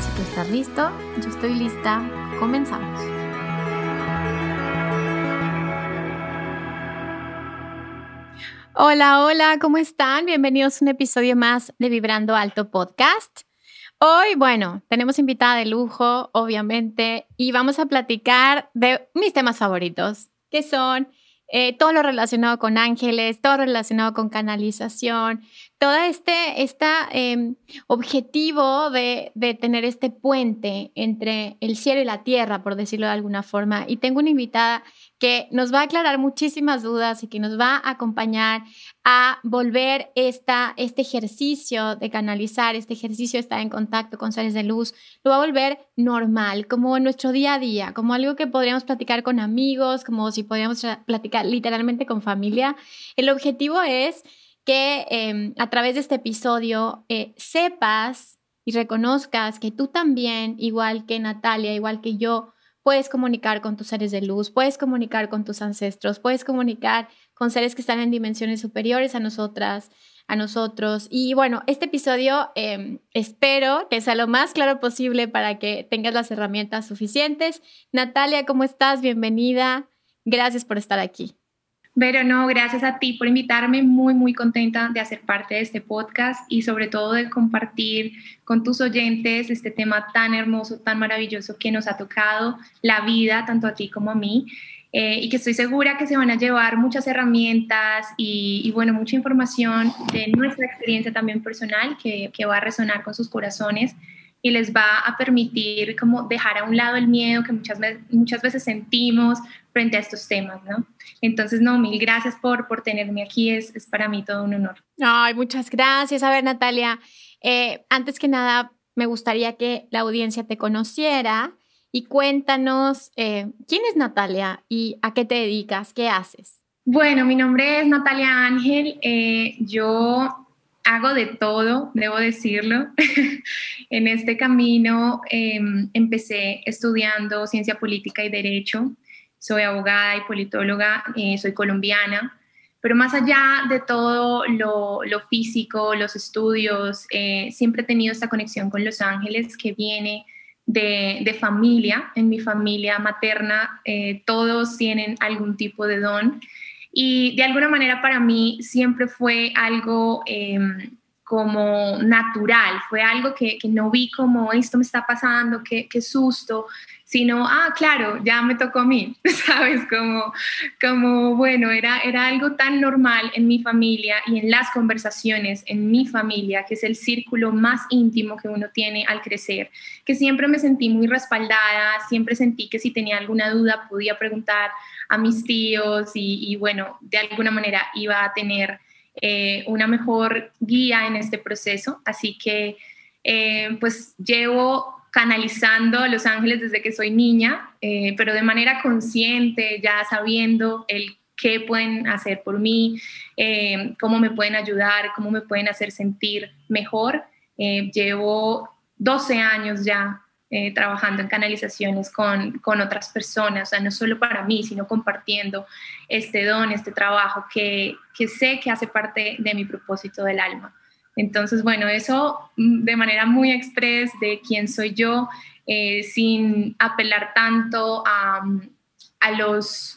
Si tú estás listo, yo estoy lista. Comenzamos. Hola, hola, ¿cómo están? Bienvenidos a un episodio más de Vibrando Alto Podcast. Hoy, bueno, tenemos invitada de lujo, obviamente, y vamos a platicar de mis temas favoritos, que son eh, todo lo relacionado con ángeles, todo relacionado con canalización, todo este, este objetivo de, de, tener este puente entre el cielo y la tierra, por decirlo de alguna forma. Y tengo una invitada que nos va a aclarar muchísimas dudas y que nos va a acompañar a volver esta, este ejercicio de canalizar, este ejercicio de estar en contacto con seres de luz, lo va a volver normal, como en nuestro día a día, como algo que podríamos platicar con amigos, como si podríamos platicar literalmente con familia. El objetivo es que em, a través de este episodio eh, sepas y reconozcas que tú también, igual que Natalia, igual que yo, puedes comunicar con tus seres de luz, puedes comunicar con tus ancestros, puedes comunicar con seres que están en dimensiones superiores a nosotras, a nosotros. Y bueno, este episodio em, espero que sea lo más claro posible para que tengas las herramientas suficientes. Natalia, ¿cómo estás? Bienvenida. Gracias por estar aquí. Pero no, gracias a ti por invitarme, muy, muy contenta de hacer parte de este podcast y sobre todo de compartir con tus oyentes este tema tan hermoso, tan maravilloso que nos ha tocado la vida, tanto a ti como a mí. Eh, y que estoy segura que se van a llevar muchas herramientas y, bueno, mucha información de nuestra experiencia también personal que, que va a resonar con sus corazones y les va a permitir como dejar a un lado el miedo que muchas muchas veces sentimos frente a estos temas, ¿no? Entonces, no, mil gracias por, por tenerme aquí, es, es para mí todo un honor. Ay, muchas gracias. A ver, Natalia, eh, antes que nada, me gustaría que la audiencia te conociera y cuéntanos eh, quién es Natalia y a qué te dedicas, qué haces. Bueno, mi nombre es Natalia Ángel. Eh, yo hago de todo, debo decirlo. en este camino em, empecé estudiando ciencia política y derecho. Soy abogada y politóloga, eh, soy colombiana. Pero más allá de todo lo, físico, los estudios, eh, siempre he tenido esta conexión con Los Ángeles que viene de, familia. En mi familia materna eh, todos tienen algún tipo de don y de alguna manera para mí siempre fue algo em, como natural, fue algo que, no vi como esto me está pasando, qué, qué susto, sino, ah, claro, ya me tocó a mí, ¿sabes? Como, como bueno, era, era algo tan normal en mi familia y en las conversaciones en mi familia, que es el círculo más íntimo que uno tiene al crecer, que siempre me sentí muy respaldada, siempre sentí que si tenía alguna duda podía preguntar a mis tíos y, bueno, de alguna manera iba a tener eh, una mejor guía en este proceso. Así que eh, pues llevo canalizando a los ángeles desde que soy niña, eh, pero de manera consciente, ya sabiendo el qué pueden hacer por mí, cómo me pueden ayudar, cómo me pueden hacer sentir mejor. llevo 12 años ya eh, trabajando en canalizaciones con, con, otras personas, o sea, no solo para mí, sino compartiendo este don, este trabajo que, que sé que hace parte de mi propósito del alma. Entonces, bueno, eso mm, de manera muy express de quién soy yo, eh, sin apelar tanto a, a los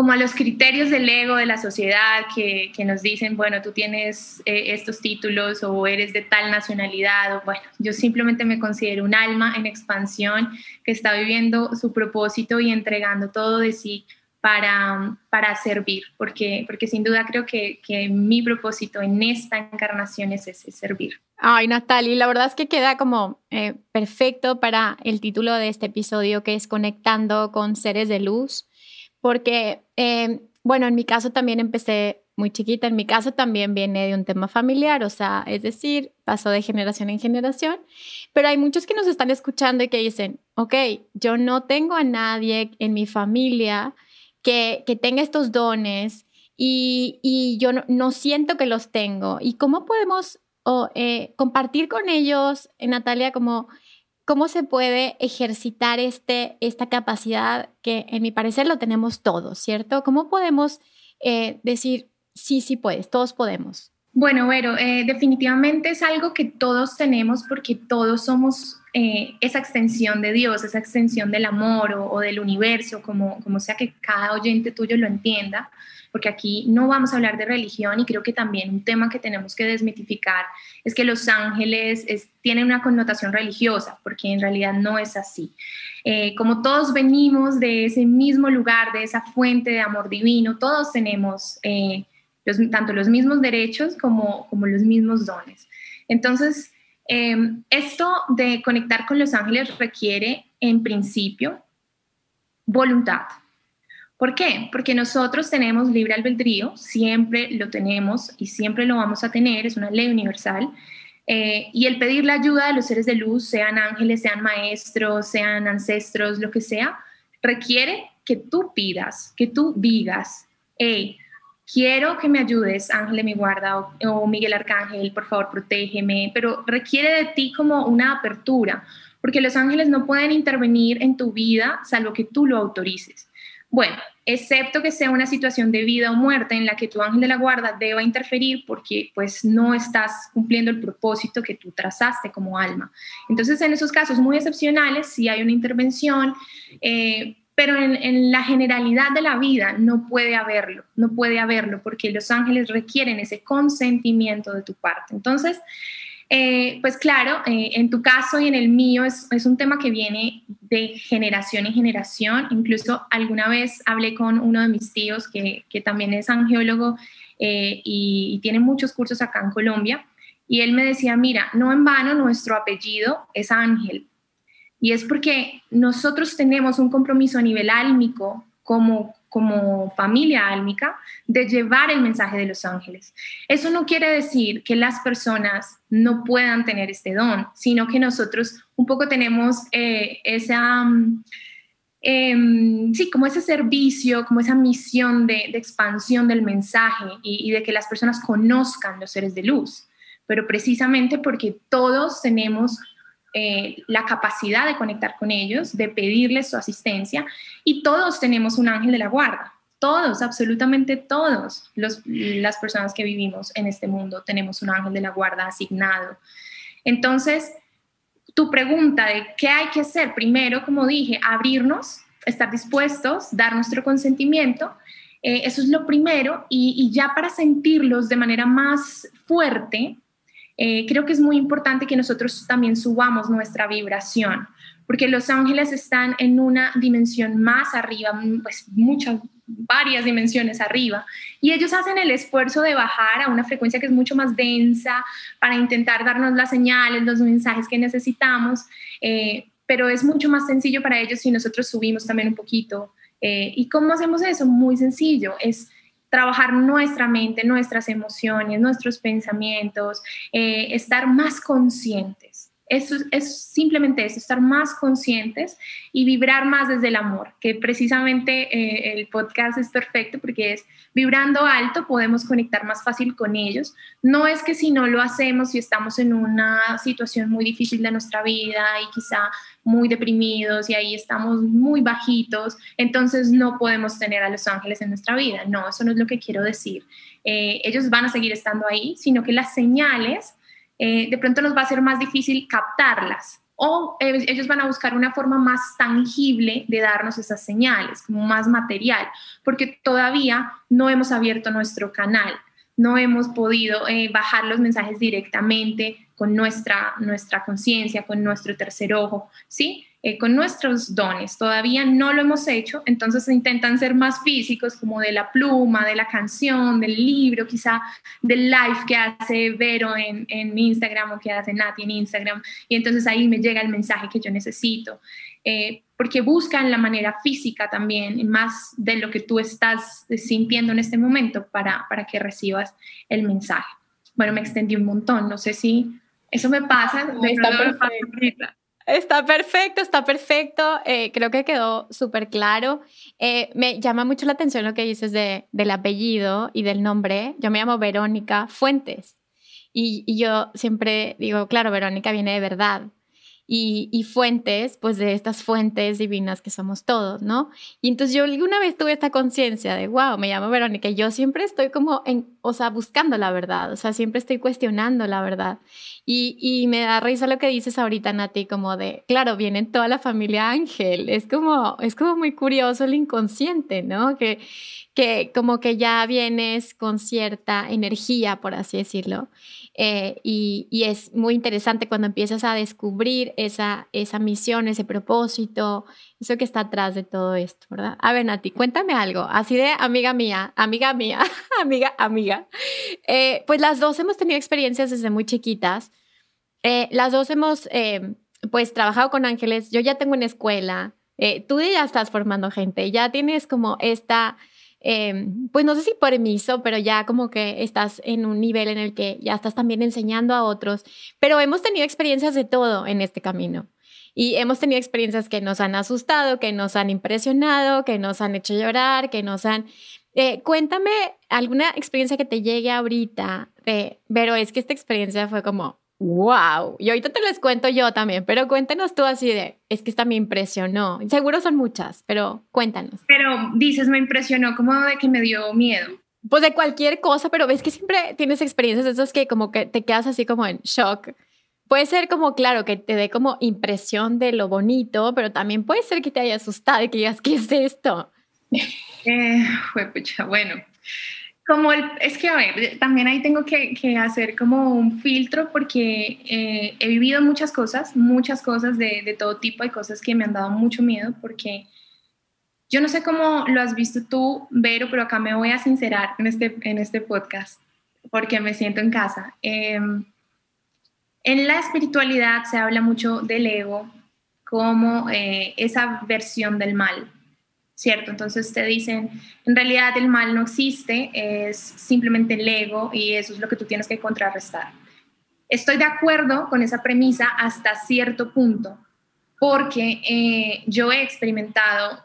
como a los criterios del ego de la sociedad que, que nos dicen, bueno, tú tienes eh, estos títulos o eres de tal nacionalidad, o bueno, yo simplemente me considero un alma en expansión que está viviendo su propósito y entregando todo de sí para, para servir, porque, porque sin duda creo que, que mi propósito en esta encarnación es ese, servir. Ay, Natalie, la verdad es que queda como eh, perfecto para el título de este episodio, que es Conectando con seres de luz porque, eh, bueno, en mi caso también empecé muy chiquita, en mi caso también viene de un tema familiar, o sea, es decir, pasó de generación en generación, pero hay muchos que nos están escuchando y que dicen, ok, yo no tengo a nadie en mi familia que, que tenga estos dones y, y yo no, siento que los tengo. ¿Y cómo podemos eh, compartir con ellos, Natalia, como ¿Cómo se puede ejercitar este, esta capacidad que en mi parecer lo tenemos todos, ¿cierto? ¿Cómo podemos eh, decir, sí, sí puedes, todos podemos? Bueno, Vero, eh, definitivamente es algo que todos tenemos porque todos somos eh, esa extensión de Dios, esa extensión del amor o, o, del universo, como, como sea que cada oyente tuyo lo entienda porque aquí no vamos a hablar de religión y creo que también un tema que tenemos que desmitificar es que los ángeles tienen una connotación religiosa, porque en realidad no es así. Eh, como todos venimos de ese mismo lugar, de esa fuente de amor divino, todos tenemos eh, tanto los mismos derechos como, los mismos dones. Entonces, eh, esto de conectar con los ángeles requiere, en principio, voluntad. ¿Por qué? Porque nosotros tenemos libre albedrío, siempre lo tenemos y siempre lo vamos a tener, es una ley universal. Eh, y el pedir la ayuda de los seres de luz, sean ángeles, sean maestros, sean ancestros, lo que sea, requiere que tú pidas, que tú digas, hey, quiero que me ayudes, Ángel de mi guarda o, o Miguel Arcángel, por favor, protégeme, pero requiere de ti como una apertura, porque los ángeles no pueden intervenir en tu vida salvo que tú lo autorices. Bueno, excepto que sea una situación de vida o muerte en la que tu ángel de la guarda deba interferir porque pues no estás cumpliendo el propósito que tú trazaste como alma. Entonces, en esos casos muy excepcionales, sí hay una intervención, eh, pero en, en, la generalidad de la vida no puede haberlo, no puede haberlo porque los ángeles requieren ese consentimiento de tu parte. Entonces, eh, pues claro, eh, en tu caso y en el mío es, un tema que viene de generación en generación. Incluso alguna vez hablé con uno de mis tíos que, que también es angiólogo eh, y, y, tiene muchos cursos acá en Colombia. Y él me decía, mira, no en vano nuestro apellido es Ángel. Y es porque nosotros tenemos un compromiso a nivel álmico como como familia álmica de llevar el mensaje de los ángeles. Eso no quiere decir que las personas no puedan tener este don, sino que nosotros un poco tenemos eh, esa, eh, sí, como ese servicio, como esa misión de, expansión del mensaje y de que las personas conozcan los seres de luz, pero precisamente porque todos tenemos eh, la capacidad de conectar con ellos, de pedirles su asistencia y todos tenemos un ángel de la guarda. Todos, absolutamente todos los, las personas que vivimos en este mundo tenemos un ángel de la guarda asignado. Entonces, tu pregunta de qué hay que hacer, primero, como dije, abrirnos, estar dispuestos, dar nuestro consentimiento, eh, eso es lo primero, y, y ya para sentirlos de manera más fuerte, eh, creo que es muy importante que nosotros también subamos nuestra vibración, porque los ángeles están en una dimensión más arriba, pues muchas, varias dimensiones arriba, y ellos hacen el esfuerzo de bajar a una frecuencia que es mucho más densa para intentar darnos las señales, los mensajes que necesitamos, eh, pero es mucho más sencillo para ellos si nosotros subimos también un poquito. Eh, ¿Y cómo hacemos eso? Muy sencillo, es trabajar nuestra mente, nuestras emociones, nuestros pensamientos, eh, estar más conscientes. Eso es simplemente eso, estar más conscientes y vibrar más desde el amor, que precisamente eh, el podcast es perfecto porque es vibrando alto podemos conectar más fácil con ellos. No es que si no lo hacemos, si estamos en una situación muy difícil de nuestra vida y quizá muy deprimidos y ahí estamos muy bajitos, entonces no podemos tener a los ángeles en nuestra vida. No, eso no es lo que quiero decir. Eh, ellos van a seguir estando ahí, sino que las señales eh, de pronto nos va a ser más difícil captarlas o eh, ellos van a buscar una forma más tangible de darnos esas señales, como más material, porque todavía no hemos abierto nuestro canal, no hemos podido eh, bajar los mensajes directamente con nuestra, nuestra conciencia, con nuestro tercer ojo, ¿sí? Eh, con nuestros dones. Todavía no lo hemos hecho, entonces intentan ser más físicos, como de la pluma, de la canción, del libro, quizá del live que hace Vero en, en Instagram o que hace Nati en Instagram. Y entonces ahí me llega el mensaje que yo necesito. Eh, porque buscan la manera física también, más de lo que tú estás sintiendo en este momento para, para que recibas el mensaje. Bueno, me extendí un montón, no sé si eso me pasa. Está perfecto. Está perfecto, está perfecto. Eh, creo que quedó súper claro. Eh, me llama mucho la atención lo que dices de, del apellido y del nombre. Yo me llamo Verónica Fuentes. Y, y yo siempre digo, claro, Verónica viene de verdad y, fuentes, pues de estas fuentes divinas que somos todos, ¿no? Y entonces yo alguna vez tuve esta conciencia de, wow, me llamo Verónica, y yo siempre estoy como, en, o sea, buscando la verdad, o sea, siempre estoy cuestionando la verdad. Y, y me da risa lo que dices ahorita, Nati, como de, claro, viene toda la familia Ángel, es como, es como muy curioso el inconsciente, ¿no? Que, que como que ya vienes con cierta energía, por así decirlo. Eh, y, es muy interesante cuando empiezas a descubrir esa, esa misión, ese propósito, eso que está atrás de todo esto, ¿verdad? A ver, Nati, cuéntame algo, así de amiga mía, amiga mía, amiga, amiga. Eh, pues las dos hemos tenido experiencias desde muy chiquitas. Eh, las dos hemos, pues, trabajado con ángeles. Yo ya tengo una escuela. tú ya estás formando gente, ya tienes como esta Em, pues no sé si permiso, pero ya como que estás en un nivel en el que ya estás también enseñando a otros, pero hemos tenido experiencias de todo en este camino. Y hemos tenido experiencias que nos han asustado, que nos han impresionado, que nos han hecho llorar, que nos han... Eh, cuéntame alguna experiencia que te llegue ahorita de, pero es que esta experiencia fue como, wow. Y ahorita te les cuento yo también, pero cuéntanos tú así de, es que esta me impresionó. Seguro son muchas, pero cuéntanos. Pero dices, me impresionó como de que me dio miedo. Pues de cualquier cosa, pero ves que siempre tienes experiencias de esas que como que te quedas así como en shock. Puede ser como, claro, que te dé como impresión de lo bonito, pero también puede ser que te haya asustado y que digas, ¿qué es esto? Eh, bueno, como es que, a ver, también ahí tengo que, hacer como un filtro porque eh, he vivido muchas cosas, muchas cosas de, de, todo tipo, hay cosas que me han dado mucho miedo porque yo no sé cómo lo has visto tú, Vero, pero acá me voy a sincerar en este, en este podcast porque me siento en casa. Em, en la espiritualidad se habla mucho del ego como eh, esa versión del mal, ¿cierto? Entonces te dicen, en realidad el mal no existe, es simplemente el ego y eso es lo que tú tienes que contrarrestar. Estoy de acuerdo con esa premisa hasta cierto punto, porque eh, yo he experimentado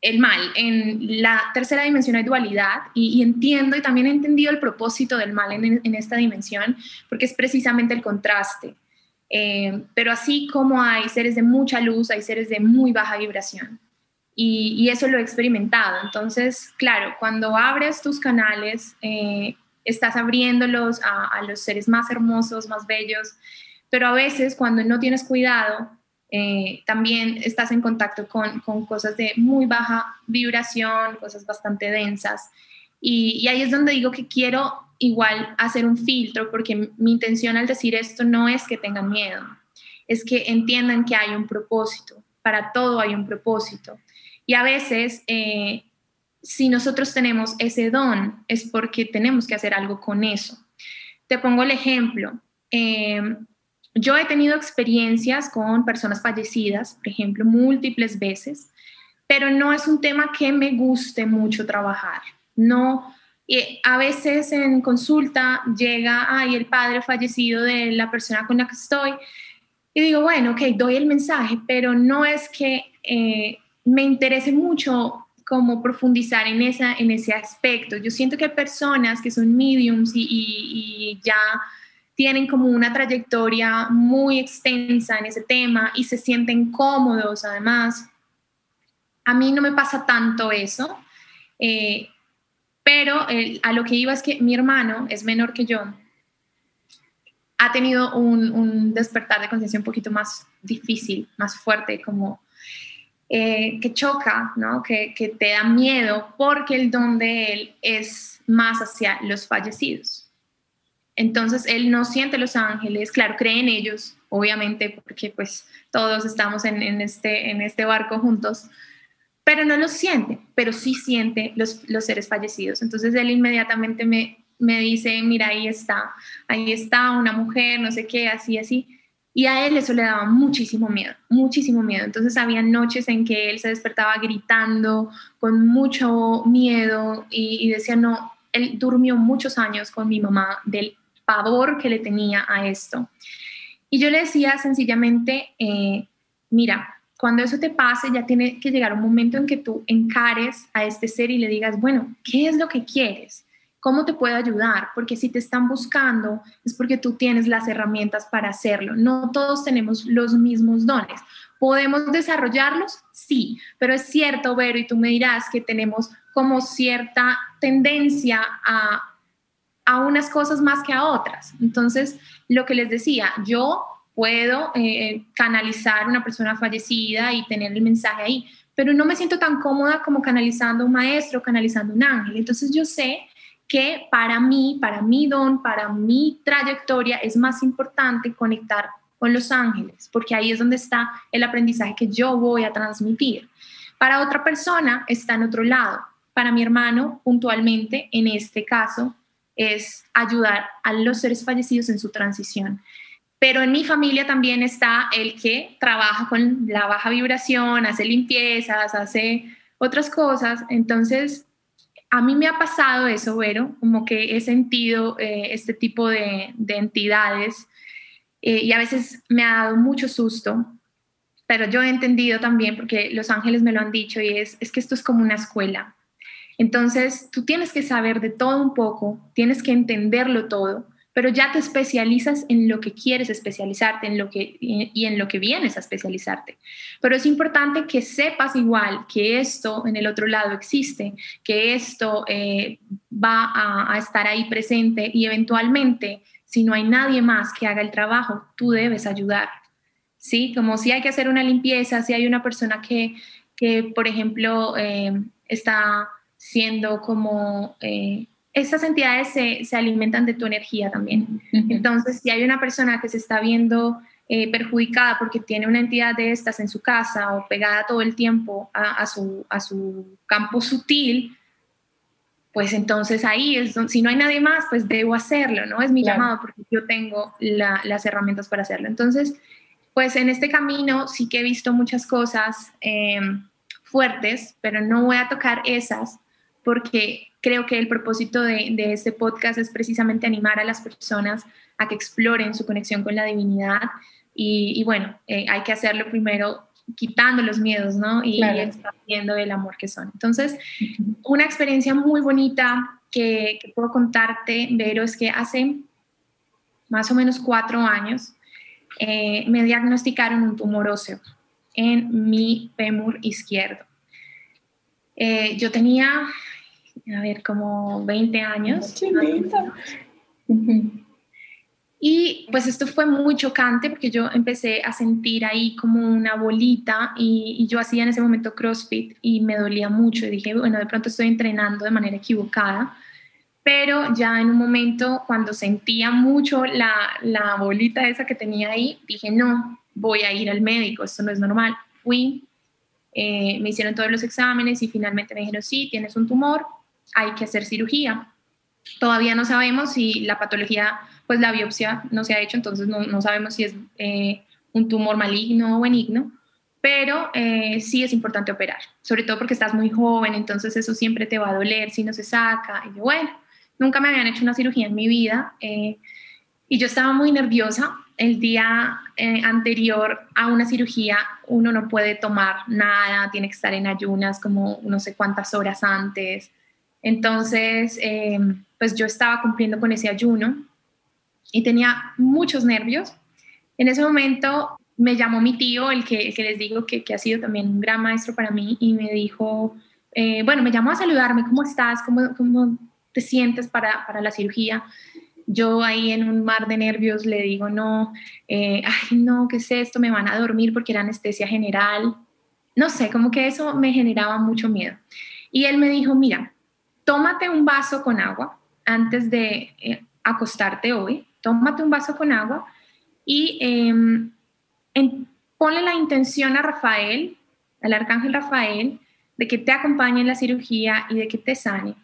el mal. En la tercera dimensión hay dualidad y, entiendo y también he entendido el propósito del mal en, esta dimensión, porque es precisamente el contraste. Eh, pero así como hay seres de mucha luz, hay seres de muy baja vibración y, eso lo he experimentado. Entonces, claro, cuando abres tus canales, eh, estás abriéndolos a, los seres más hermosos, más bellos, pero a veces cuando no tienes cuidado, eh, también estás en contacto con, cosas de muy baja vibración, cosas bastante densas. Y, ahí es donde digo que quiero igual hacer un filtro, porque mi intención al decir esto no es que tengan miedo, es que entiendan que hay un propósito, para todo hay un propósito. Y a veces, eh, si nosotros tenemos ese don, es porque tenemos que hacer algo con eso. Te pongo el ejemplo. Eh, yo he tenido experiencias con personas fallecidas, por ejemplo, múltiples veces, pero no es un tema que me guste mucho trabajar. No, a veces en consulta llega, ay, el padre fallecido de la persona con la que estoy, y digo, bueno, ok, doy el mensaje, pero no es que eh, me interese mucho como profundizar en, esa, en ese aspecto. Yo siento que hay personas que son mediums y, ya tienen como una trayectoria muy extensa en ese tema y se sienten cómodos además. A mí no me pasa tanto eso, eh, pero a lo que iba es que mi hermano es menor que yo ha tenido un, despertar de conciencia un poquito más difícil, más fuerte, como eh, que choca, ¿no? Que, te da miedo porque el don de él es más hacia los fallecidos. Entonces él no siente los ángeles, claro, cree en ellos, obviamente, porque pues todos estamos en, este, en este barco juntos, pero no los siente, pero sí siente los, los seres fallecidos. Entonces él inmediatamente me, me dice, mira, ahí está, ahí está una mujer, no sé qué, así, así. Y a él eso le daba muchísimo miedo, muchísimo miedo. Entonces había noches en que él se despertaba gritando con mucho miedo y, y decía, no, él durmió muchos años con mi mamá del pavor que le tenía a esto. Y yo le decía sencillamente, eh, mira, cuando eso te pase, ya tiene que llegar un momento en que tú encares a este ser y le digas, bueno, ¿qué es lo que quieres? ¿Cómo te puedo ayudar? Porque si te están buscando es porque tú tienes las herramientas para hacerlo. No todos tenemos los mismos dones. ¿Podemos desarrollarlos? Sí, pero es cierto, Vero, y tú me dirás que tenemos como cierta tendencia a a unas cosas más que a otras. Entonces, lo que les decía, yo puedo eh, canalizar una persona fallecida y tener el mensaje ahí, pero no me siento tan cómoda como canalizando un maestro, canalizando un ángel. Entonces, yo sé que para mí, para mi don, para mi trayectoria, es más importante conectar con los ángeles, porque ahí es donde está el aprendizaje que yo voy a transmitir. Para otra persona está en otro lado. Para mi hermano, puntualmente, en este caso, es ayudar a los seres fallecidos en su transición. Pero en mi familia también está el que trabaja con la baja vibración, hace limpiezas, hace otras cosas. Entonces, a mí me ha pasado eso, Vero, como que he sentido eh, este tipo de, entidades eh, y a veces me ha dado mucho susto, pero yo he entendido también, porque los ángeles me lo han dicho, y es, es que esto es como una escuela. Entonces, tú tienes que saber de todo un poco, tienes que entenderlo todo, pero ya te especializas en lo que quieres especializarte en lo que, y en lo que vienes a especializarte. Pero es importante que sepas igual que esto en el otro lado existe, que esto eh, va a, estar ahí presente y eventualmente, si no hay nadie más que haga el trabajo, tú debes ayudar. ¿Sí? Como si hay que hacer una limpieza, si hay una persona que, que por ejemplo, eh, está siendo como... Eh, estas entidades se, alimentan de tu energía también. Entonces, si hay una persona que se está viendo eh, perjudicada porque tiene una entidad de estas en su casa o pegada todo el tiempo a, su, a su campo sutil, pues entonces ahí es si no hay nadie más, pues debo hacerlo, ¿no? Es mi llamado porque yo tengo las herramientas para hacerlo. Entonces, pues en este camino sí que he visto muchas cosas eh, fuertes, pero no voy a tocar esas porque creo que el propósito de, este podcast es precisamente animar a las personas a que exploren su conexión con la divinidad y, bueno, eh, hay que hacerlo primero quitando los miedos, ¿no? Y, expandiendo el amor que son. Entonces, una experiencia muy bonita que, puedo contarte, Vero, es que hace más o menos cuatro años eh, me diagnosticaron un tumor óseo en mi fémur izquierdo. Eh, yo tenía a ver, como 20 años. Y pues esto fue muy chocante porque yo empecé a sentir ahí como una bolita y, yo hacía en ese momento CrossFit y me dolía mucho y dije, bueno, de pronto estoy entrenando de manera equivocada. Pero ya en un momento cuando sentía mucho la, la bolita esa que tenía ahí, dije, no, voy a ir al médico, esto no es normal. Fui, eh, me hicieron todos los exámenes y finalmente me dijeron, sí, tienes un tumor, hay que hacer cirugía. Todavía no sabemos si la patología, pues la biopsia no se ha hecho, entonces no, sabemos si es eh, un tumor maligno o benigno, pero eh, sí es importante operar, sobre todo porque estás muy joven, entonces eso siempre te va a doler si no se saca. Y yo, bueno, nunca me habían hecho una cirugía en mi vida eh, y yo estaba muy nerviosa. El día anterior a una cirugía uno no puede tomar nada, tiene que estar en ayunas como no sé cuántas horas antes. Entonces, eh, pues yo estaba cumpliendo con ese ayuno y tenía muchos nervios. En ese momento me llamó mi tío, el que, les digo que, ha sido también un gran maestro para mí, y me dijo, eh, bueno, me llamó a saludarme, ¿cómo estás? ¿Cómo, cómo te sientes para, para, la cirugía? yo ahí en un mar de nervios le digo, no, eh, ay, no, ¿qué es esto? Me van a dormir porque era anestesia general. No sé, como que eso me generaba mucho miedo. Y él me dijo, mira, tómate un vaso con agua antes de eh, acostarte hoy, tómate un vaso con agua y em, ponle la intención a Rafael, al arcángel Rafael, de que te acompañe en la cirugía y de que te sane.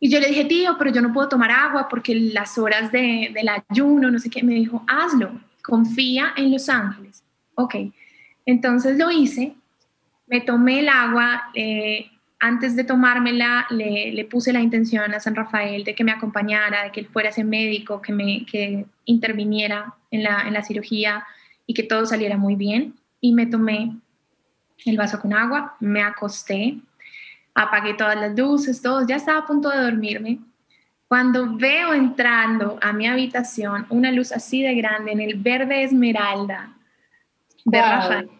Y yo le dije, tío, pero yo no puedo tomar agua porque las horas de, del ayuno, no sé qué, me dijo, hazlo, confía en los ángeles. Ok, entonces lo hice, me tomé el agua, eh, antes de tomármela le, le, puse la intención a San Rafael de que me acompañara, de que él fuera ese médico, que me que interviniera en la, en la cirugía y que todo saliera muy bien. Y me tomé el vaso con agua, me acosté, apagué todas las luces, todo, ya estaba a punto de dormirme. Cuando veo entrando a mi habitación una luz así de grande en el verde esmeralda de Rafael.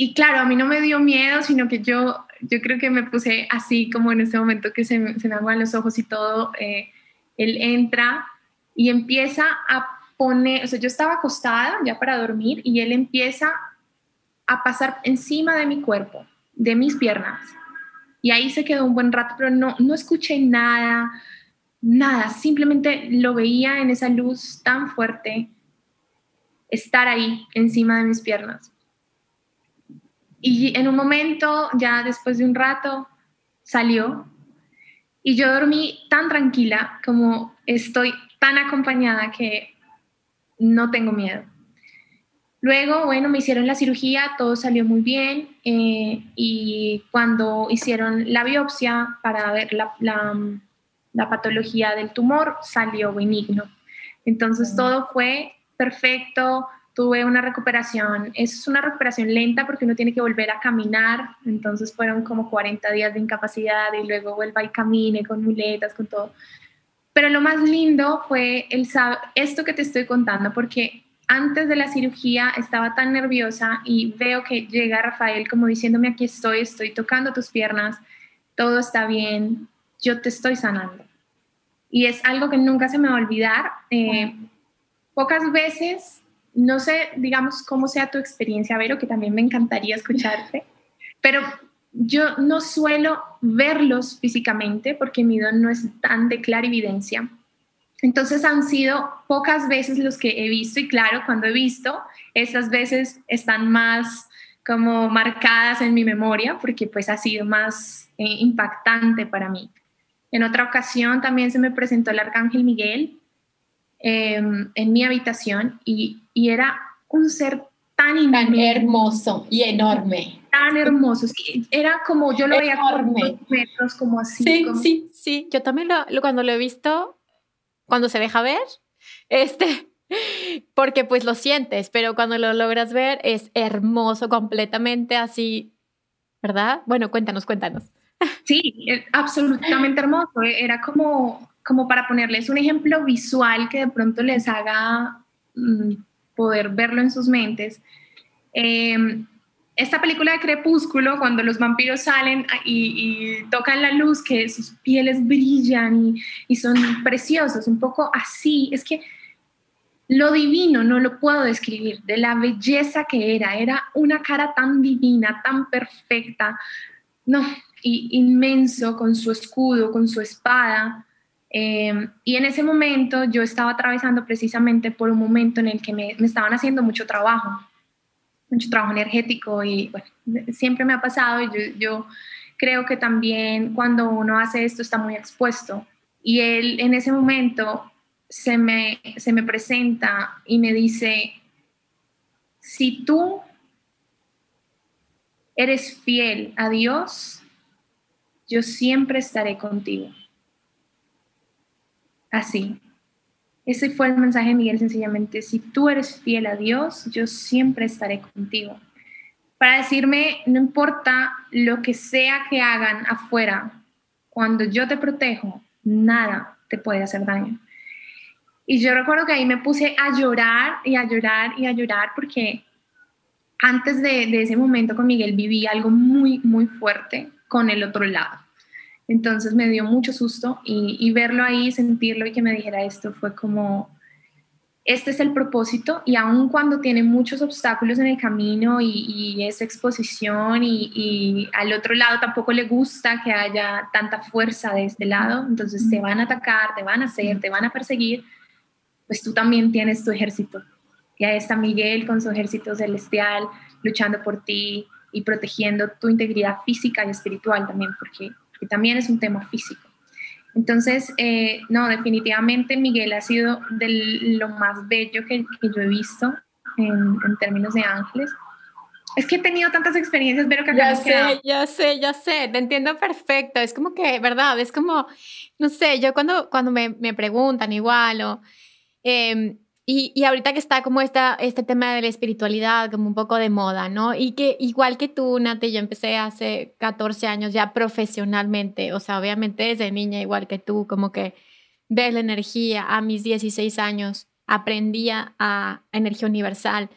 Y claro, a mí no me dio miedo, sino que yo, yo creo que me puse así como en ese momento que se, me aguan los ojos y todo. Eh, él entra y empieza a poner, o sea, yo estaba acostada ya para dormir y él empieza a pasar encima de mi cuerpo de mis piernas. Y ahí se quedó un buen rato, pero no, no escuché nada, nada, simplemente lo veía en esa luz tan fuerte, estar ahí encima de mis piernas. Y en un momento, ya después de un rato, salió y yo dormí tan tranquila como estoy tan acompañada que no tengo miedo. Luego, bueno, me hicieron la cirugía, todo salió muy bien eh, y cuando hicieron la biopsia para ver la, la, patología del tumor, salió benigno. Entonces todo fue perfecto, tuve una recuperación, es una recuperación lenta porque uno tiene que volver a caminar, entonces fueron como 40 días de incapacidad y luego vuelva y camine con muletas, con todo. Pero lo más lindo fue el, esto que te estoy contando, porque antes de la cirugía estaba tan nerviosa y veo que llega Rafael como diciéndome aquí estoy, estoy tocando tus piernas, todo está bien, yo te estoy sanando. Y es algo que nunca se me va a olvidar. Eh, pocas veces, no sé, digamos, cómo sea tu experiencia, Vero, que también me encantaría escucharte, pero yo no suelo verlos físicamente porque mi don no es tan de clarividencia entonces han sido pocas veces los que he visto y claro, cuando he visto, esas veces están más como marcadas en mi memoria porque pues ha sido más eh, impactante para mí. En otra ocasión también se me presentó el arcángel Miguel em, en mi habitación y, era un ser tan, tan hermoso y enorme. Tan hermoso. Era como, yo lo veía por metros, como así. Sí, sí, sí. Yo también lo, cuando lo he visto cuando se deja ver, este, porque pues lo sientes, pero cuando lo logras ver es hermoso completamente así, ¿verdad? Bueno, cuéntanos, cuéntanos. Sí, absolutamente hermoso. Era como, como para ponerles un ejemplo visual que de pronto les haga mm, poder verlo en sus mentes. Eh, esta película de Crepúsculo, cuando los vampiros salen y, tocan la luz, que sus pieles brillan y, son preciosos, un poco así, es que lo divino no lo puedo describir, de la belleza que era, era una cara tan divina, tan perfecta, no, y inmenso con su escudo, con su espada. Eh, y en ese momento yo estaba atravesando precisamente por un momento en el que me estaban haciendo mucho trabajo mucho trabajo energético y bueno, siempre me ha pasado y yo, yo creo que también cuando uno hace esto está muy expuesto. Y él en ese momento se me, se me presenta y me dice, si tú eres fiel a Dios, yo siempre estaré contigo. Así. Ese fue el mensaje de Miguel sencillamente, si tú eres fiel a Dios, yo siempre estaré contigo. Para decirme, no importa lo que sea que hagan afuera, cuando yo te protejo, nada te puede hacer daño. Y yo recuerdo que ahí me puse a llorar y a llorar y a llorar porque antes de, de ese momento con Miguel viví algo muy, muy fuerte con el otro lado Entonces me dio mucho susto y, verlo ahí, sentirlo y que me dijera esto fue como, este es el propósito y aun cuando tiene muchos obstáculos en el camino y, y esa exposición y, y, al otro lado tampoco le gusta que haya tanta fuerza de este lado, entonces te van a atacar, te van a hacer, te van a perseguir, pues tú también tienes tu ejército. Y ahí está Miguel con su ejército celestial luchando por ti y protegiendo tu integridad física y espiritual también, porque, también es un tema físico. Entonces, eh, no, definitivamente Miguel ha sido de lo más bello que, que yo he visto en, en, términos de ángeles. Es que he tenido tantas experiencias, pero que Ya sé, ya sé, ya sé, te entiendo perfecto. Es como que, ¿verdad? Es como, no sé, yo cuando, cuando me, me preguntan igual o... Eh, y, y, ahorita que está como esta, este tema de la espiritualidad como un poco de moda, ¿no? Y que igual que tú, Nate, yo empecé hace 14 años ya profesionalmente, o sea, obviamente desde niña igual que tú, como que ves la energía. A mis 16 años aprendía a, energía universal.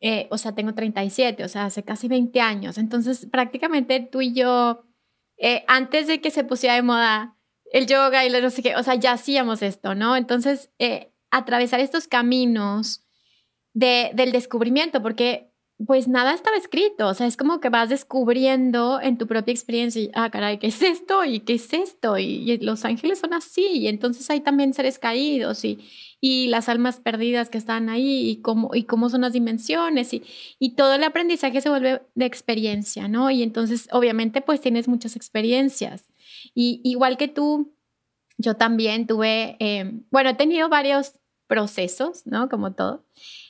Eh, o sea, tengo 37, o sea, hace casi 20 años. Entonces, prácticamente tú y yo, eh, antes de que se pusiera de moda el yoga y no sé qué, o sea, ya hacíamos esto, ¿no? Entonces, eh, atravesar estos caminos de, del descubrimiento, porque pues nada estaba escrito, o sea, es como que vas descubriendo en tu propia experiencia, y, ah, caray, ¿qué es esto? ¿Y qué es esto? Y, los ángeles son así, y entonces hay también seres caídos y, y las almas perdidas que están ahí, y cómo, y cómo son las dimensiones, y, y todo el aprendizaje se vuelve de experiencia, ¿no? Y entonces, obviamente, pues tienes muchas experiencias. Y igual que tú, yo también tuve, eh, bueno, he tenido varios procesos, ¿no? Como todo.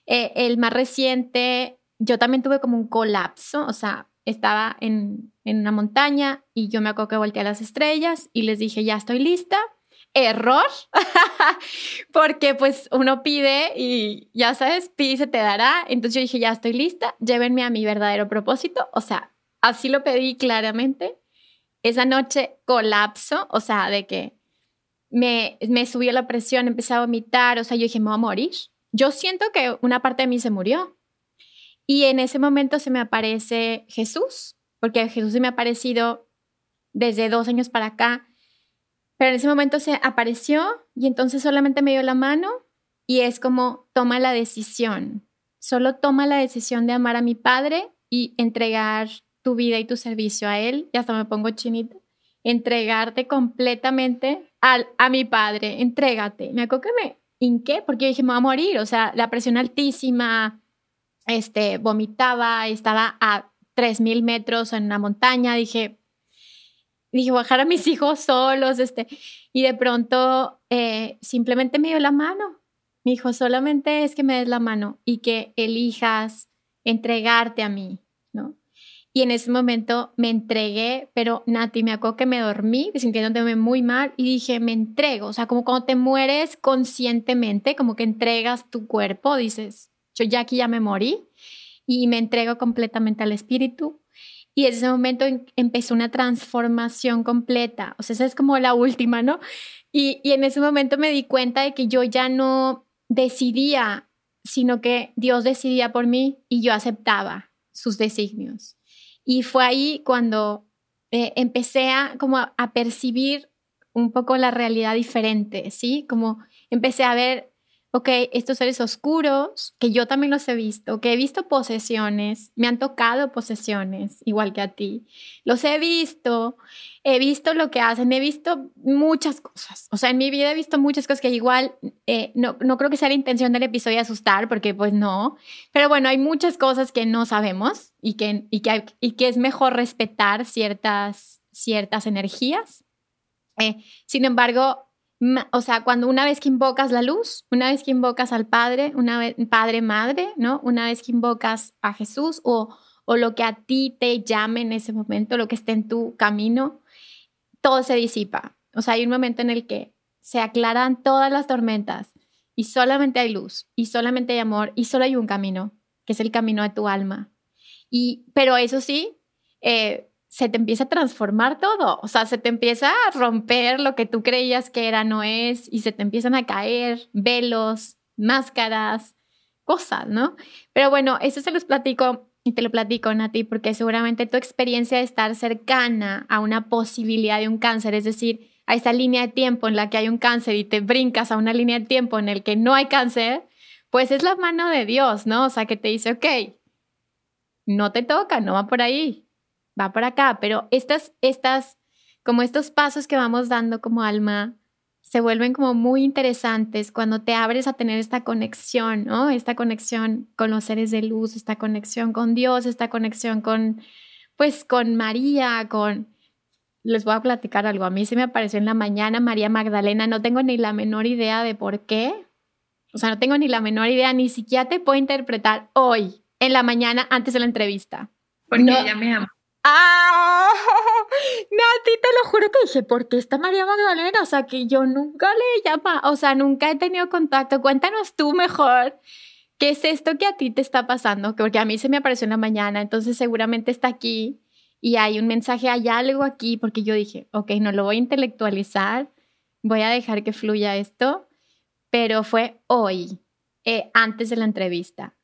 Eh, el más reciente, yo también tuve como un colapso, o sea, estaba en, en una montaña y yo me acuerdo que volteé a las estrellas y les dije, ya estoy lista. Error, porque pues uno pide y ya sabes, pide y se te dará. Entonces yo dije, ya estoy lista, llévenme a mi verdadero propósito. O sea, así lo pedí claramente. Esa noche colapso, o sea, de que me, subió la presión, empecé a vomitar, o sea, yo dije, me voy a morir. Yo siento que una parte de mí se murió. Y en ese momento se me aparece Jesús, porque Jesús se me ha aparecido desde dos años para acá, pero en ese momento se apareció y entonces solamente me dio la mano y es como toma la decisión, solo toma la decisión de amar a mi Padre y entregar tu vida y tu servicio a Él, y hasta me pongo chinita, entregarte completamente a mi padre, entrégate. Me acuerdo que me hinqué porque yo dije, me voy a morir, o sea, la presión altísima, este, vomitaba, estaba a 3.000 metros en una montaña, dije, dije, bajar a mis hijos solos, este, y de pronto eh, simplemente me dio la mano. Me dijo, solamente es que me des la mano y que elijas entregarte a mí. Y en ese momento me entregué, pero Nati, me acuerdo que me dormí, sintiéndome muy mal y dije, me entrego. O sea, como cuando te mueres conscientemente, como que entregas tu cuerpo, dices, yo ya aquí ya me morí y me entrego completamente al espíritu. Y en ese momento empezó una transformación completa. O sea, esa es como la última, ¿no? Y, y en ese momento me di cuenta de que yo ya no decidía, sino que Dios decidía por mí y yo aceptaba sus designios. Y fue ahí cuando eh, empecé a, como a, percibir un poco la realidad diferente, ¿sí? Como empecé a ver, ok, estos seres oscuros, que yo también los he visto, que he visto posesiones, me han tocado posesiones, igual que a ti, los he visto, he visto lo que hacen, he visto muchas cosas, o sea, en mi vida he visto muchas cosas que igual eh, no, no creo que sea la intención del episodio asustar, porque pues no, pero bueno, hay muchas cosas que no sabemos y que, y que, y que es mejor respetar ciertas, ciertas energías. Eh, sin embargo, o sea, cuando una vez que invocas la luz, una vez que invocas al Padre, una vez, Padre, Madre, ¿no? Una vez que invocas a Jesús o, o lo que a ti te llame en ese momento, lo que esté en tu camino, todo se disipa. O sea, hay un momento en el que se aclaran todas las tormentas y solamente hay luz y solamente hay amor y solo hay un camino, que es el camino de tu alma. Y, pero eso sí, eh, se te empieza a transformar todo, o sea, se te empieza a romper lo que tú creías que era, no es, y se te empiezan a caer velos, máscaras, cosas, ¿no? Pero bueno, eso se los platico y te lo platico, Nati, porque seguramente tu experiencia de estar cercana a una posibilidad de un cáncer, es decir, a esa línea de tiempo en la que hay un cáncer y te brincas a una línea de tiempo en el que no hay cáncer, pues es la mano de Dios, ¿no? O sea, que te dice, ok, no te toca, no va por ahí, va por acá, pero estas, estas, como estos pasos que vamos dando como alma, se vuelven como muy interesantes cuando te abres a tener esta conexión, ¿no? Esta conexión con los seres de luz, esta conexión con Dios, esta conexión con, pues, con María, con... Les voy a platicar algo. A mí se me apareció en la mañana María Magdalena. No tengo ni la menor idea de por qué. O sea, no tengo ni la menor idea, ni siquiera te puedo interpretar hoy, en la mañana, antes de la entrevista. Porque ella me ama. ¡Ah! Nati, te lo juro que dije, ¿por qué está María Magdalena? O sea, que yo nunca le llama, o sea, nunca he tenido contacto. Cuéntanos tú mejor. ¿Qué es esto que a ti te está pasando? Porque a mí se me apareció en la mañana, entonces seguramente está aquí y hay un mensaje, hay algo aquí, porque yo dije, ok, no lo voy a intelectualizar, voy a dejar que fluya esto, pero fue hoy, eh, antes de la entrevista.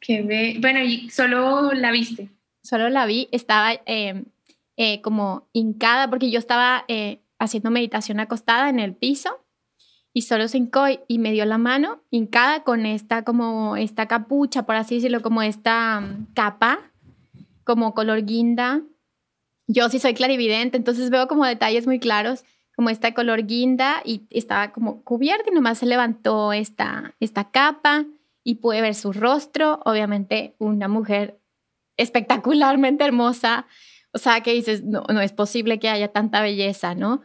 Que bueno, y solo la viste solo la vi, estaba em, eh, como hincada, porque yo estaba eh, haciendo meditación acostada en el piso y solo se hincó y, me dio la mano, hincada con esta como esta capucha, por así decirlo, como esta mm, capa, como color guinda. Yo sí soy clarividente, entonces veo como detalles muy claros, como esta color guinda y estaba como cubierta y nomás se levantó esta, esta capa y pude ver su rostro, obviamente una mujer espectacularmente hermosa, o sea, que dices, no, no es posible que haya tanta belleza, ¿no?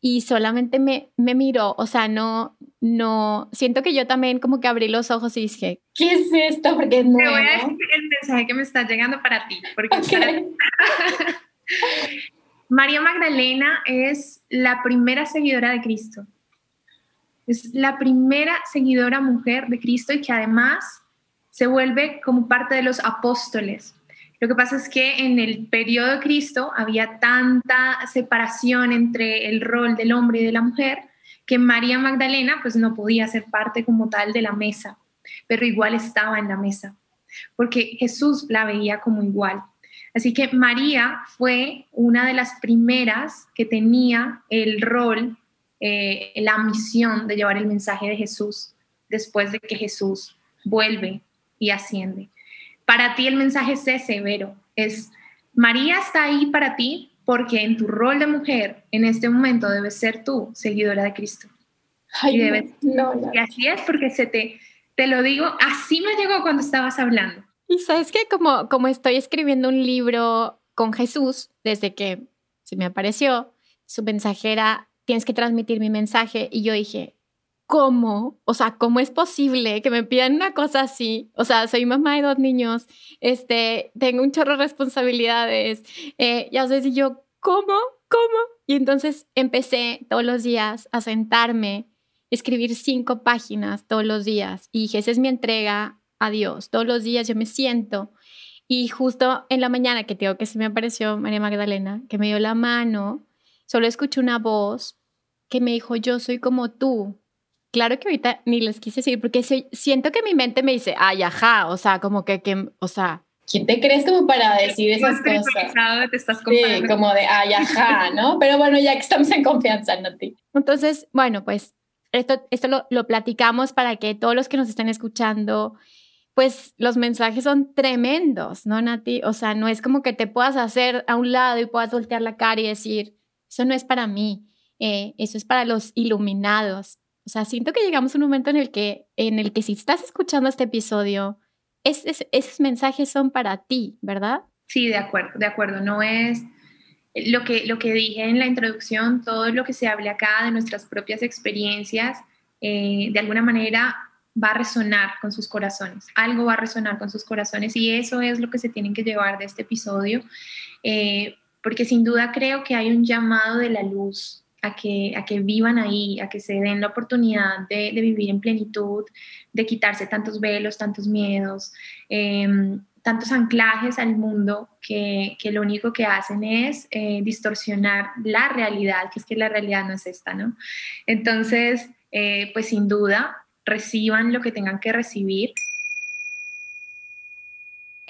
Y solamente me, me miró, o sea, no, no, siento que yo también como que abrí los ojos y dije, ¿qué es esto? Porque. Te voy a decir el mensaje que me está llegando para ti, porque María Magdalena es la primera seguidora de Cristo. Es la primera seguidora mujer de Cristo y que además se vuelve como parte de los apóstoles. Lo que pasa es que en el periodo de Cristo había tanta separación entre el rol del hombre y de la mujer que María Magdalena pues no podía ser parte como tal de la mesa, pero igual estaba en la mesa, porque Jesús la veía como igual. Así que María fue una de las primeras que tenía el rol, eh, la misión de llevar el mensaje de Jesús después de que Jesús vuelve y asciende. Para ti el mensaje es severo, es María está ahí para ti porque en tu rol de mujer en este momento debes ser tú seguidora de Cristo. y, y así es porque se te, te lo digo, así me llegó cuando estabas hablando. Y sabes que como, como estoy escribiendo un libro con Jesús, desde que se me apareció, su mensajera, tienes que transmitir mi mensaje, y yo dije, ¿cómo? O sea, ¿cómo es posible que me pidan una cosa así? O sea, soy mamá de dos niños, este, tengo un chorro de responsabilidades, eh, ya sé si yo, ¿cómo? ¿Cómo? Y entonces empecé todos los días a sentarme, escribir cinco páginas todos los días y dije, esa es mi entrega a Dios. Todos los días yo me siento y justo en la mañana que tengo que se me apareció María Magdalena, que me dio la mano, solo escuché una voz que me dijo, yo soy como tú, Claro que ahorita ni les quise decir, porque siento que mi mente me dice, ay, ajá, o sea, como que, que o sea... ¿Quién te crees como para decir esas cosas? Te estás sí, como de, ay, ajá, ¿no? Pero bueno, ya que estamos en confianza, Nati. Entonces, bueno, pues esto, esto lo, lo platicamos para que todos los que nos estén escuchando, pues los mensajes son tremendos, ¿no, Nati? O sea, no es como que te puedas hacer a un lado y puedas voltear la cara y decir, eso no es para mí, eh, eso es para los iluminados. O sea, siento que llegamos a un momento en el que, en el que si estás escuchando este episodio, esos mensajes son para ti, ¿verdad? Sí, de acuerdo, de acuerdo. No es lo que, lo que dije en la introducción, todo lo que se hable acá de nuestras propias experiencias, eh, de alguna manera va a resonar con sus corazones, algo va a resonar con sus corazones y eso es lo que se tienen que llevar de este episodio, eh, porque sin duda creo que hay un llamado de la luz a que, a que vivan ahí, a que se den la oportunidad de, vivir en plenitud, de quitarse tantos velos, tantos miedos, em, tantos anclajes al mundo que, lo único que hacen es eh, distorsionar la realidad, que es que la realidad no es esta, ¿no? Entonces, eh, pues sin duda, reciban lo que tengan que recibir.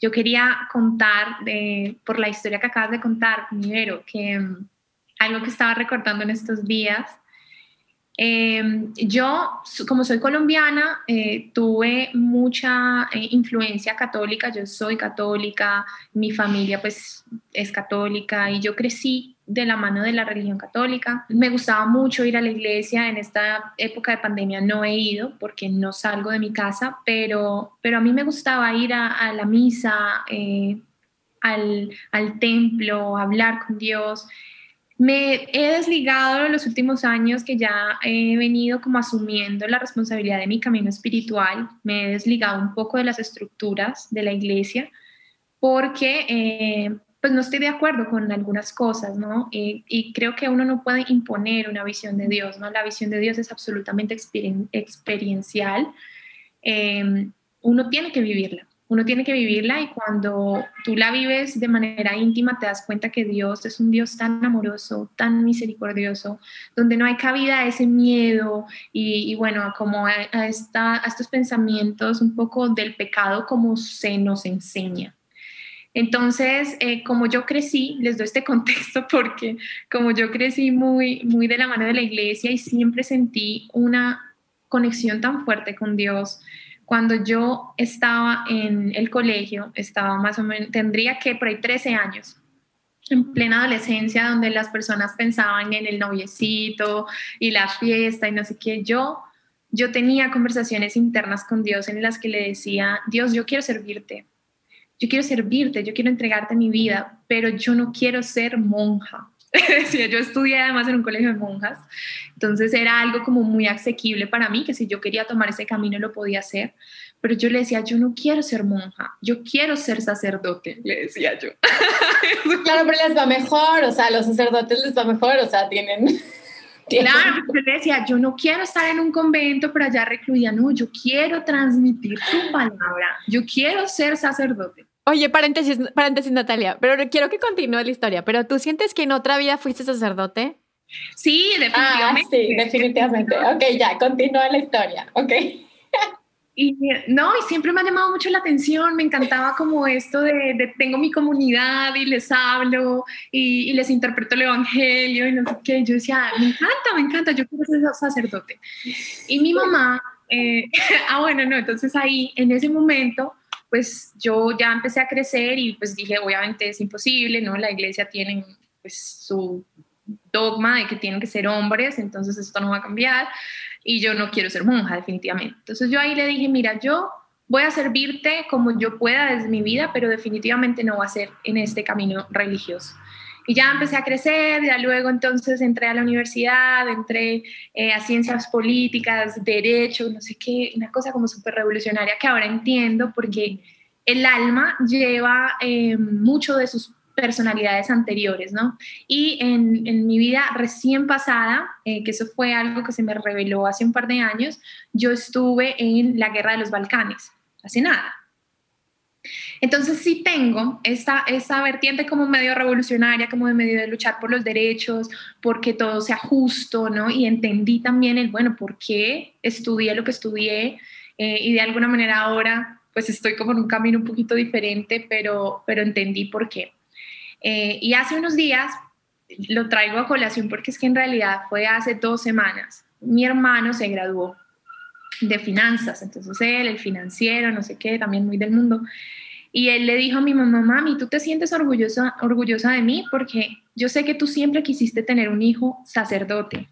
Yo quería contar por la historia que acabas de contar, primero, que um, algo que estaba recordando en estos días. Eh, yo, como soy colombiana, eh, tuve mucha eh, influencia católica, yo soy católica, mi familia pues es católica y yo crecí de la mano de la religión católica. Me gustaba mucho ir a la iglesia, en esta época de pandemia no he ido porque no salgo de mi casa, pero, pero a mí me gustaba ir a, la misa, eh, al, al templo, hablar con Dios. Me he desligado en los últimos años que ya he venido como asumiendo la responsabilidad de mi camino espiritual, me he desligado un poco de las estructuras de la iglesia porque eh, pues no estoy de acuerdo con algunas cosas, ¿no? y creo que uno no puede imponer una visión de Dios, ¿no? La visión de Dios es absolutamente experiencial. Em, uno tiene que vivirla, uno tiene que vivirla y cuando tú la vives de manera íntima te das cuenta que Dios es un Dios tan amoroso, tan misericordioso, donde no hay cabida a ese miedo y, bueno, como a estos pensamientos un poco del pecado como se nos enseña. Entonces, eh, como yo crecí, les doy este contexto porque como yo crecí muy, muy de la mano de la iglesia y siempre sentí una conexión tan fuerte con Dios, cuando yo estaba en el colegio, estaba más o menos, tendría que por ahí 13 años, en plena adolescencia, donde las personas pensaban en el noviecito y la fiesta y no sé qué, yo, yo tenía conversaciones internas con Dios en las que le decía, Dios, yo quiero servirte, yo quiero servirte, yo quiero entregarte mi vida, pero yo no quiero ser monja. Decía, yo estudié además en un colegio de monjas, entonces era algo como muy asequible para mí, que si yo quería tomar ese camino lo podía hacer, pero yo le decía, yo no quiero ser monja, yo quiero ser sacerdote, le decía yo. claro, pero les va mejor, o sea, a los sacerdotes les va mejor, o sea, tienen... Claro, yo le decía, yo no quiero estar en un convento, pero allá recluida, no, yo quiero transmitir tu palabra, yo quiero ser sacerdote. Oye, paréntesis, paréntesis, Natalia, pero quiero que continúe la historia. ¿Pero tú sientes que en otra vida fuiste sacerdote? Sí, definitivamente. Ah, sí, definitivamente. Ok, ya, continúa la historia. Ok. Y no, y siempre me ha llamado mucho la atención, me encantaba como esto de, tengo mi comunidad y les hablo y, les interpreto el evangelio y no sé qué. Yo decía, me encanta, me encanta, yo quiero ser sacerdote. Y mi mamá, eh, ah, bueno, no, entonces ahí, en ese momento, pues yo ya empecé a crecer y pues dije, obviamente es imposible, ¿no? La iglesia tiene pues su dogma de que tienen que ser hombres, entonces esto no va a cambiar y yo no quiero ser monja definitivamente. Entonces yo ahí le dije, mira, yo voy a servirte como yo pueda desde mi vida, pero definitivamente no va a ser en este camino religioso. Y ya empecé a crecer, ya luego entonces entré a la universidad, entré eh, a ciencias políticas, derecho, no sé qué, una cosa como súper revolucionaria que ahora entiendo porque el alma lleva eh, mucho de sus personalidades anteriores, ¿no? Y en, en mi vida recién pasada, eh, que eso fue algo que se me reveló hace un par de años, yo estuve en la guerra de los Balcanes, hace nada. Entonces sí tengo esta, esta vertiente como medio revolucionaria, como de medio de luchar por los derechos, porque todo sea justo, ¿no? Y entendí también el, bueno, ¿por qué estudié lo que estudié? Eh, y de alguna manera ahora pues estoy como en un camino un poquito diferente, pero, pero entendí por qué. Eh, y hace unos días lo traigo a colación porque es que en realidad fue hace dos semanas. Mi hermano se graduó de finanzas, entonces él, el financiero, no sé qué, también muy del mundo. Y él le dijo a mi mamá, mami, tú te sientes orgullosa, orgullosa de mí porque yo sé que tú siempre quisiste tener un hijo sacerdote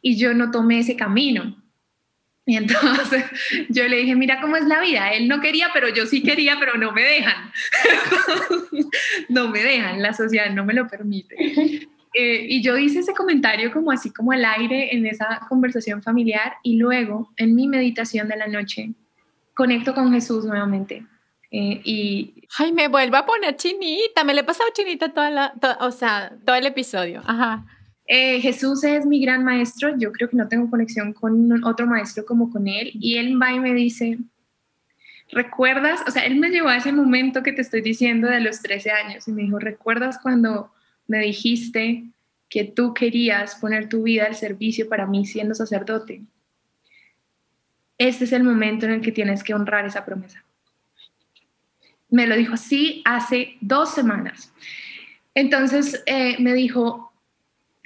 y yo no tomé ese camino. Y entonces yo le dije, mira cómo es la vida. Él no quería, pero yo sí quería, pero no me dejan. no me dejan, la sociedad no me lo permite. Eh, y yo hice ese comentario como así como al aire en esa conversación familiar y luego en mi meditación de la noche conecto con Jesús nuevamente. Eh, y... Ay, me vuelvo a poner chinita, me le he pasado chinita toda la, o sea, todo el episodio. Ajá. Eh, Jesús es mi gran maestro, yo creo que no tengo conexión con otro maestro como con él, y él va y me dice, ¿recuerdas? O sea, él me llevó a ese momento que te estoy diciendo de los 13 años, y me dijo, ¿recuerdas cuando me dijiste que tú querías poner tu vida al servicio para mí siendo sacerdote? Este es el momento en el que tienes que honrar esa promesa. Me lo dijo así hace dos semanas. Entonces eh, me dijo,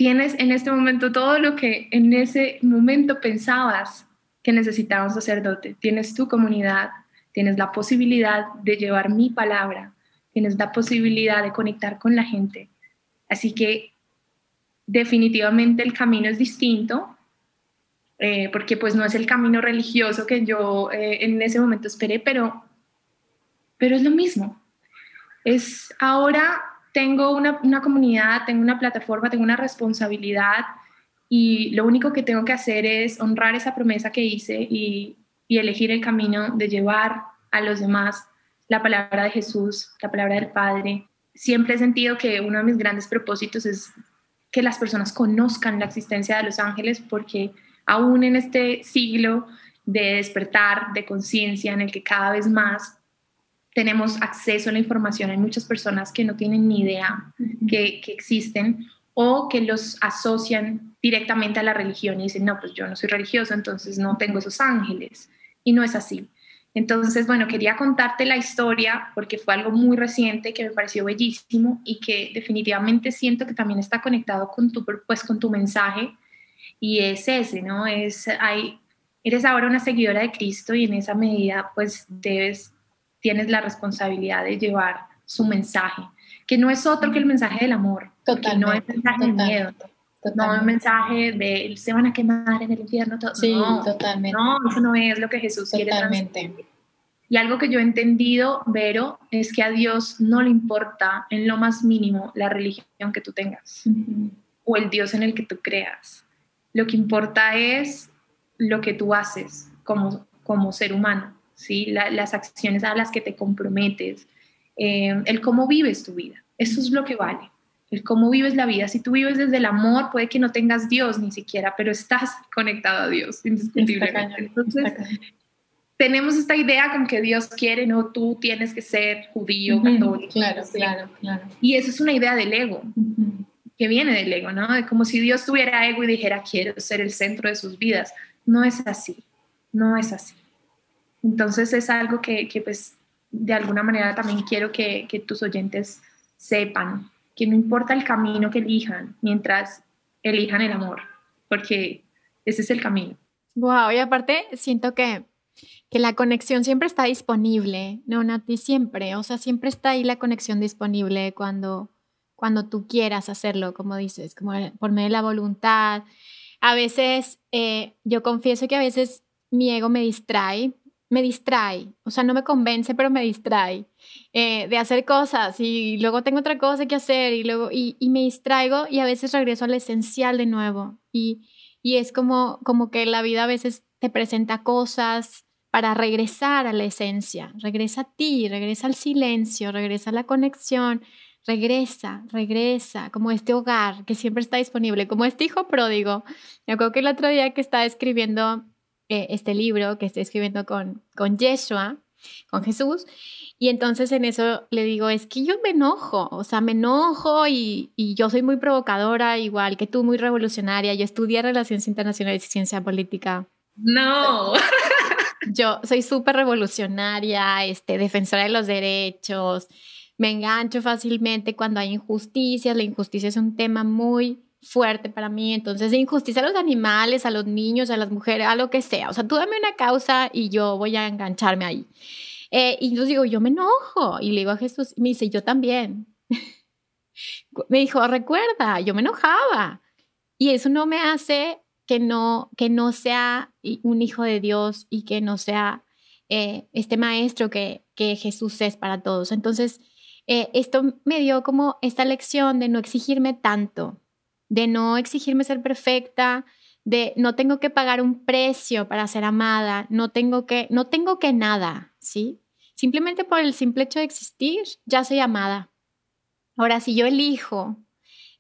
tienes en este momento todo lo que en ese momento pensabas que necesitaba un sacerdote. Tienes tu comunidad, tienes la posibilidad de llevar mi palabra, tienes la posibilidad de conectar con la gente. Así que definitivamente el camino es distinto, eh, porque pues no es el camino religioso que yo eh, en ese momento esperé, pero, pero es lo mismo. Es ahora tengo una, comunidad, tengo una plataforma, tengo una responsabilidad y lo único que tengo que hacer es honrar esa promesa que hice y, elegir el camino de llevar a los demás la palabra de Jesús, la palabra del Padre. Siempre he sentido que uno de mis grandes propósitos es que las personas conozcan la existencia de los ángeles porque aún en este siglo de despertar, de conciencia, en el que cada vez más tenemos acceso a la información. Hay muchas personas que no tienen ni idea que, existen o que los asocian directamente a la religión y dicen, no, pues yo no soy religioso, entonces no tengo esos ángeles. Y no es así. Entonces, bueno, quería contarte la historia porque fue algo muy reciente que me pareció bellísimo y que definitivamente siento que también está conectado con tu, pues, con tu mensaje y es ese, ¿no? Es, hay, eres ahora una seguidora de Cristo y en esa medida pues debes tienes la responsabilidad de llevar su mensaje, que no es otro que el mensaje del amor, Totalmente, no es mensaje de miedo, no es mensaje de se van a quemar en el infierno. Todo. Sí, totalmente. No, eso no es lo que Jesús totalmente. quiere Y algo que yo he entendido, Vero, es que a Dios no le importa en lo más mínimo la religión que tú tengas o el Dios en el que tú creas. Lo que importa es lo que tú haces como, como ser humano las acciones a las que te comprometes, eh, el cómo vives tu vida. Eso es lo que vale, el cómo vives la vida. Si tú vives desde el amor, puede que no tengas Dios ni siquiera, pero estás conectado a Dios, indiscutiblemente. Entonces, tenemos esta idea como que Dios quiere, no, tú tienes que ser judío, católico. Claro, claro, claro. Y eso es una idea del ego. que viene del ego, ¿no? De como si Dios tuviera ego y dijera, quiero ser el centro de sus vidas. No es así, no es así. Entonces es algo que, pues de alguna manera también quiero que, tus oyentes sepan, que no importa el camino que elijan, mientras elijan el amor, porque ese es el camino. Wow, y aparte siento que, que la conexión siempre está disponible, no, Nati, siempre, o sea, siempre está ahí la conexión disponible cuando, cuando tú quieras hacerlo, como dices, como por medio de la voluntad. A veces, eh, yo confieso que a veces mi ego me distrae me distrae, o sea, no me convence, pero me distrae eh, de hacer cosas y luego tengo otra cosa que hacer y luego, y, me distraigo y a veces regreso al esencial de nuevo y, y es como, como que la vida a veces te presenta cosas para regresar a la esencia, regresa a ti, regresa al silencio, regresa a la conexión, regresa, regresa, como este hogar que siempre está disponible, como este hijo pródigo. Me acuerdo que el otro día que estaba escribiendo eh, este libro que estoy escribiendo con, con Yeshua, con Jesús. Y entonces en eso le digo, es que yo me enojo, o sea, me enojo y, y, yo soy muy provocadora, igual que tú, muy revolucionaria. Yo estudié Relaciones Internacionales y Ciencia Política. No. Yo soy súper revolucionaria, este, defensora de los derechos, me engancho fácilmente cuando hay injusticias. La injusticia es un tema muy fuerte para mí. Entonces, injusticia a los animales, a los niños, a las mujeres, a lo que sea. O sea, tú dame una causa y yo voy a engancharme ahí. Eh, y yo digo, yo me enojo. Y le digo a Jesús, me dice, yo también. me dijo, recuerda, yo me enojaba. Y eso no me hace que no, que no sea un hijo de Dios y que no sea eh, este maestro que, que Jesús es para todos. Entonces, eh, esto me dio como esta lección de no exigirme tanto, de no exigirme ser perfecta, de no tengo que pagar un precio para ser amada, no tengo que, no tengo que nada, ¿sí? Simplemente por el simple hecho de existir, ya soy amada. Ahora, si yo elijo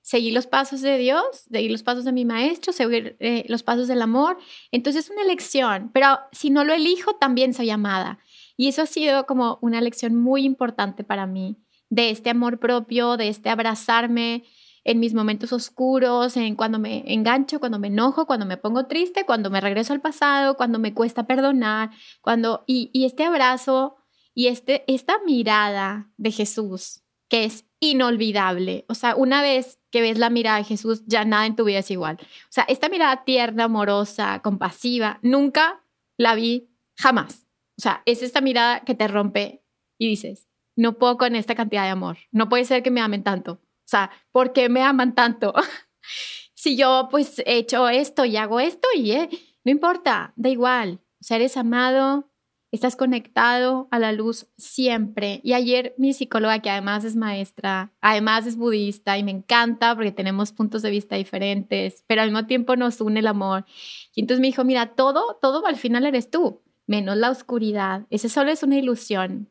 seguir los pasos de Dios, seguir los pasos de mi maestro, seguir eh, los pasos del amor, entonces es una elección, pero si no lo elijo, también soy amada. Y eso ha sido como una lección muy importante para mí, de este amor propio, de este abrazarme, en mis momentos oscuros, en cuando me engancho, cuando me enojo, cuando me pongo triste, cuando me regreso al pasado, cuando me cuesta perdonar, cuando y, y este abrazo y este esta mirada de Jesús que es inolvidable. O sea, una vez que ves la mirada de Jesús, ya nada en tu vida es igual. O sea, esta mirada tierna, amorosa, compasiva, nunca la vi jamás. O sea, es esta mirada que te rompe y dices, no puedo con esta cantidad de amor. No puede ser que me amen tanto. O sea, ¿por qué me aman tanto? si yo pues he hecho esto y hago esto y eh, no importa, da igual. O sea, eres amado, estás conectado a la luz siempre. Y ayer mi psicóloga, que además es maestra, además es budista y me encanta porque tenemos puntos de vista diferentes, pero al mismo tiempo nos une el amor. Y entonces me dijo, mira, todo, todo al final eres tú, menos la oscuridad. Ese solo es una ilusión.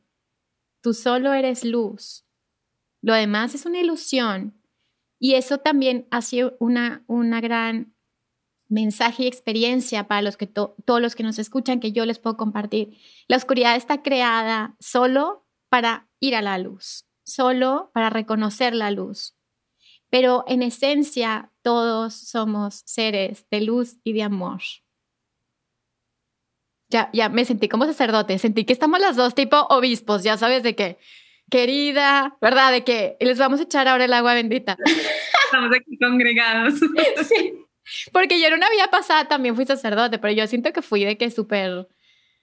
Tú solo eres luz. Lo demás es una ilusión. Y eso también ha sido una, una gran mensaje y experiencia para los que todos los que nos escuchan que yo les puedo compartir. La oscuridad está creada solo para ir a la luz, solo para reconocer la luz. Pero en esencia todos somos seres de luz y de amor. Ya, ya me sentí como sacerdote, sentí que estamos las dos tipo obispos, ya sabes de qué querida, ¿verdad? De que les vamos a echar ahora el agua bendita. Estamos aquí congregados. Sí. Porque yo en una vida pasada también fui sacerdote, pero yo siento que fui de que súper,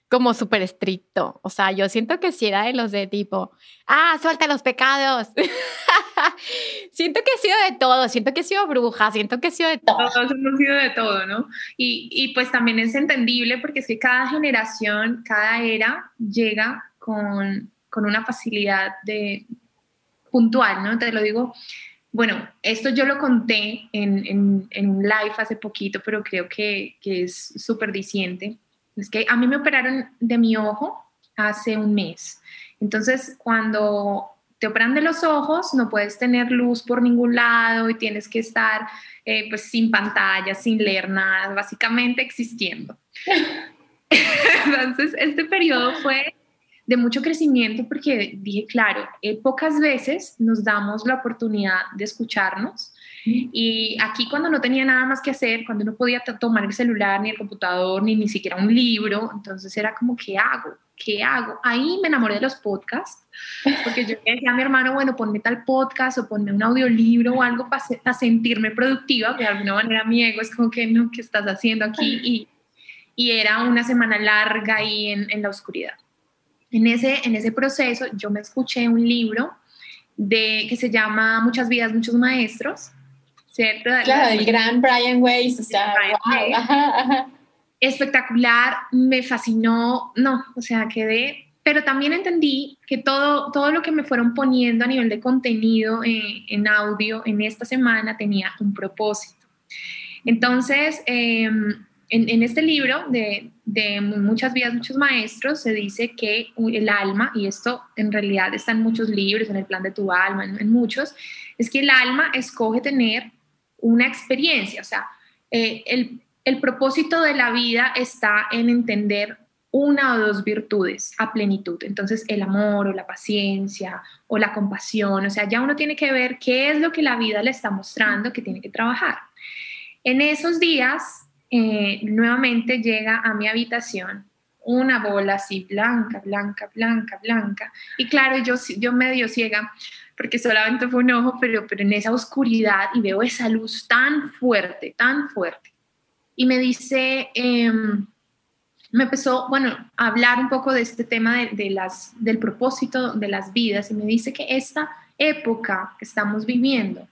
como súper estricto. O sea, yo siento que si era de los de tipo, ah, suelta los pecados. siento que he sido de todo, siento que he sido bruja, siento que he sido de todo. Todos hemos sido de todo, ¿no? Y, y pues también es entendible porque es que cada generación, cada era llega con con una facilidad de puntual, ¿no? Te lo digo, bueno, esto yo lo conté en, un live hace poquito, pero creo que, que es súper diciente. Es que a mí me operaron de mi ojo hace un mes. Entonces, cuando te operan de los ojos, no puedes tener luz por ningún lado y tienes que estar eh, pues sin pantalla, sin leer nada, básicamente existiendo. Entonces, este periodo fue de mucho crecimiento porque dije, claro, eh, pocas veces nos damos la oportunidad de escucharnos. Y aquí cuando no tenía nada más que hacer, cuando no podía tomar el celular, ni el computador, ni ni siquiera un libro, entonces era como, ¿qué hago? ¿Qué hago? Ahí me enamoré de los podcasts, porque yo decía a mi hermano, bueno, ponme tal podcast o ponme un audiolibro o algo para sentirme productiva, de alguna manera mi ego es como que, no, ¿qué estás haciendo aquí? Y, y era una semana larga ahí en, en la oscuridad. En ese, en ese proceso yo me escuché un libro de, que se llama Muchas vidas, muchos maestros, ¿cierto? Claro, el gran Brian Weiss, o sea, espectacular, me fascinó, no, o sea, quedé, pero también entendí que todo, todo lo que me fueron poniendo a nivel de contenido eh, en audio en esta semana tenía un propósito. Entonces, eh, en, este libro de, Muchas vidas, muchos maestros, se dice que el alma, y esto en realidad está en muchos libros, en el plan de tu alma, en, muchos, es que el alma escoge tener una experiencia, o sea, eh, el, el propósito de la vida está en entender una o dos virtudes a plenitud. Entonces, el amor o la paciencia o la compasión, o sea, ya uno tiene que ver qué es lo que la vida le está mostrando que tiene que trabajar. En esos días eh, nuevamente llega a mi habitación una bola así blanca, blanca, blanca, blanca. Y claro, yo, yo medio ciega, porque solamente fue un ojo, pero, pero en esa oscuridad y veo esa luz tan fuerte, tan fuerte. Y me dice, em, me empezó, bueno, a hablar un poco de este tema de, las, del propósito de las vidas y me dice que esta época que estamos viviendo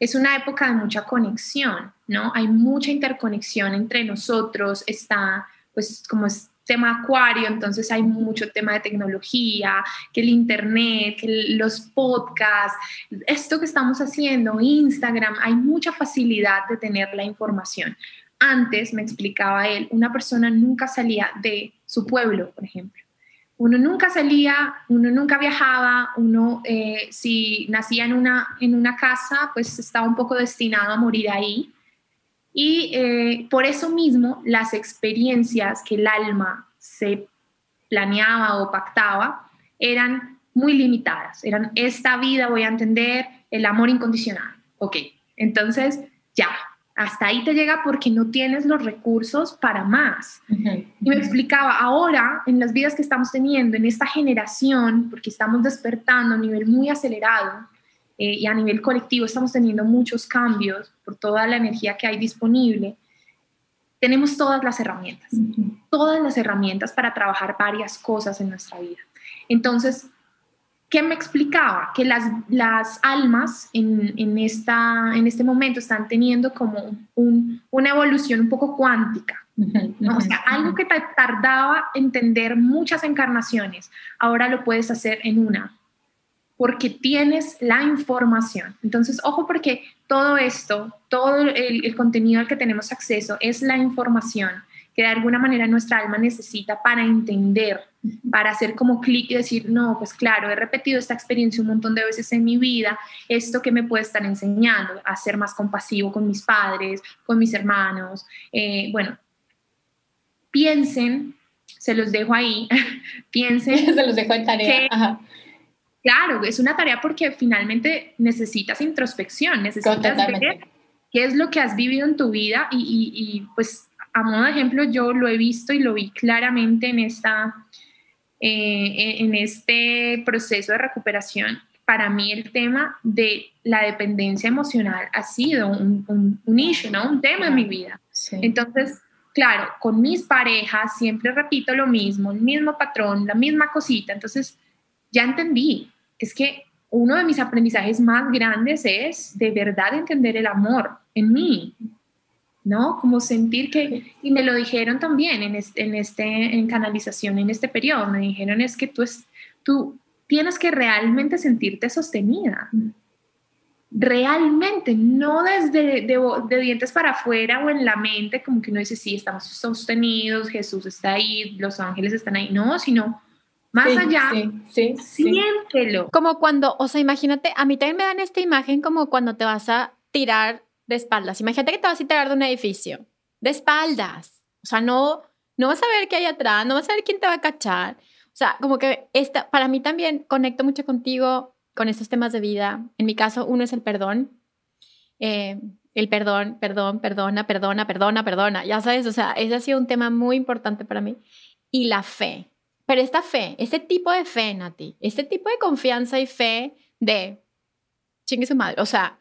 es una época de mucha conexión, ¿no? Hay mucha interconexión entre nosotros, está, pues, como es tema acuario, entonces hay mucho tema de tecnología, que el internet, que los podcasts, esto que estamos haciendo, Instagram, hay mucha facilidad de tener la información. antes, me explicaba él, una persona nunca salía de su pueblo, por ejemplo. Uno nunca salía, uno nunca viajaba, uno eh, si nacía en una, en una casa, pues estaba un poco destinado a morir ahí. Y eh, por eso mismo las experiencias que el alma se planeaba o pactaba eran muy limitadas. Eran, esta vida voy a entender el amor incondicional. Ok, entonces ya, hasta ahí te llega porque no tienes los recursos para más. Y me explicaba, ahora en las vidas que estamos teniendo, en esta generación, porque estamos despertando a nivel muy acelerado eh, y a nivel colectivo estamos teniendo muchos cambios por toda la energía que hay disponible, tenemos todas las herramientas, todas las herramientas para trabajar varias cosas en nuestra vida. Entonces, ¿Qué me explicaba? Que las, las almas en, en, esta, en este momento están teniendo como un, una evolución un poco cuántica. ¿no? O sea, algo que te tardaba entender muchas encarnaciones, ahora lo puedes hacer en una, porque tienes la información. Entonces, ojo porque todo esto, todo el, el contenido al que tenemos acceso es la información que de alguna manera nuestra alma necesita para entender, para hacer como clic y decir, no, pues claro, he repetido esta experiencia un montón de veces en mi vida, esto que me puede estar enseñando, a ser más compasivo con mis padres, con mis hermanos. Eh, bueno, piensen, se los dejo ahí, piensen. se los dejo en tarea. Claro, es una tarea porque finalmente necesitas introspección, necesitas ver qué es lo que has vivido en tu vida y, y, y pues a modo de ejemplo, yo lo he visto y lo vi claramente en, esta, eh, en este proceso de recuperación. Para mí el tema de la dependencia emocional ha sido un, un, un issue, ¿no? un tema en mi vida. Entonces, claro, con mis parejas siempre repito lo mismo, el mismo patrón, la misma cosita. Entonces, ya entendí, es que uno de mis aprendizajes más grandes es de verdad entender el amor en mí, ¿no? Como sentir que, y me lo dijeron también en este, en, este, en canalización, en este periodo, me dijeron es que tú, es, tú tienes que realmente sentirte sostenida. Realmente, no desde de, dientes para afuera o en la mente, como que uno dice, sí, estamos sostenidos, Jesús está ahí, los ángeles están ahí, no, sino más allá, sí, siéntelo. Como cuando, o sea, imagínate, a mí también me dan esta imagen como cuando te vas a tirar de espaldas. Imagínate que te vas a tirar de un edificio, de espaldas. O sea, no, no vas a ver qué hay atrás, no vas a ver quién te va a cachar. O sea, como que esta, para mí también conecto mucho contigo con estos temas de vida. En mi caso, uno es el perdón. Eh, el perdón, perdón, perdona, perdona, perdona, perdona. Ya sabes, o sea, ese ha sido un tema muy importante para mí. Y la fe. Pero esta fe, este tipo de fe, Nati, este tipo de confianza y fe de chingue su madre. O sea,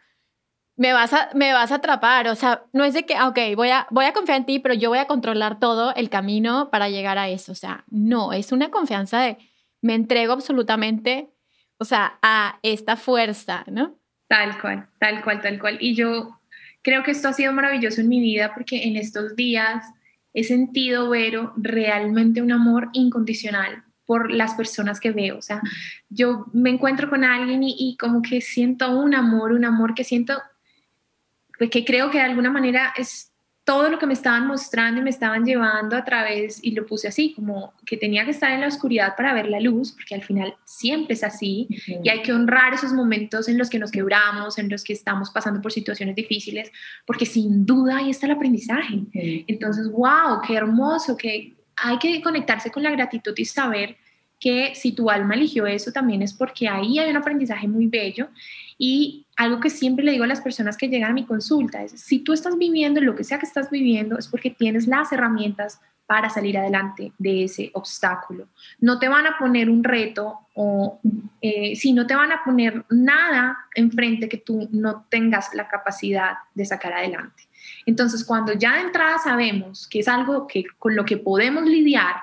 me vas a, me vas a atrapar. O sea, no es de que, ok, voy a, voy a confiar en ti, pero yo voy a controlar todo el camino para llegar a eso. O sea, no, es una confianza de me entrego absolutamente, o sea, a esta fuerza, ¿no? Tal cual, tal cual, tal cual. Y yo creo que esto ha sido maravilloso en mi vida porque en estos días he sentido, Vero, realmente un amor incondicional por las personas que veo. O sea, yo me encuentro con alguien y, y como que siento un amor, un amor que siento pues que creo que de alguna manera es todo lo que me estaban mostrando y me estaban llevando a través, y lo puse así, como que tenía que estar en la oscuridad para ver la luz, porque al final siempre es así, y hay que honrar esos momentos en los que nos quebramos, en los que estamos pasando por situaciones difíciles, porque sin duda ahí está el aprendizaje. Entonces, wow, qué hermoso, que hay que conectarse con la gratitud y saber que si tu alma eligió eso también es porque ahí hay un aprendizaje muy bello y algo que siempre le digo a las personas que llegan a mi consulta es, si tú estás viviendo lo que sea que estás viviendo, es porque tienes las herramientas para salir adelante de ese obstáculo. No te van a poner un reto o eh, si no te van a poner nada enfrente que tú no tengas la capacidad de sacar adelante. Entonces, cuando ya de entrada sabemos que es algo que, con lo que podemos lidiar,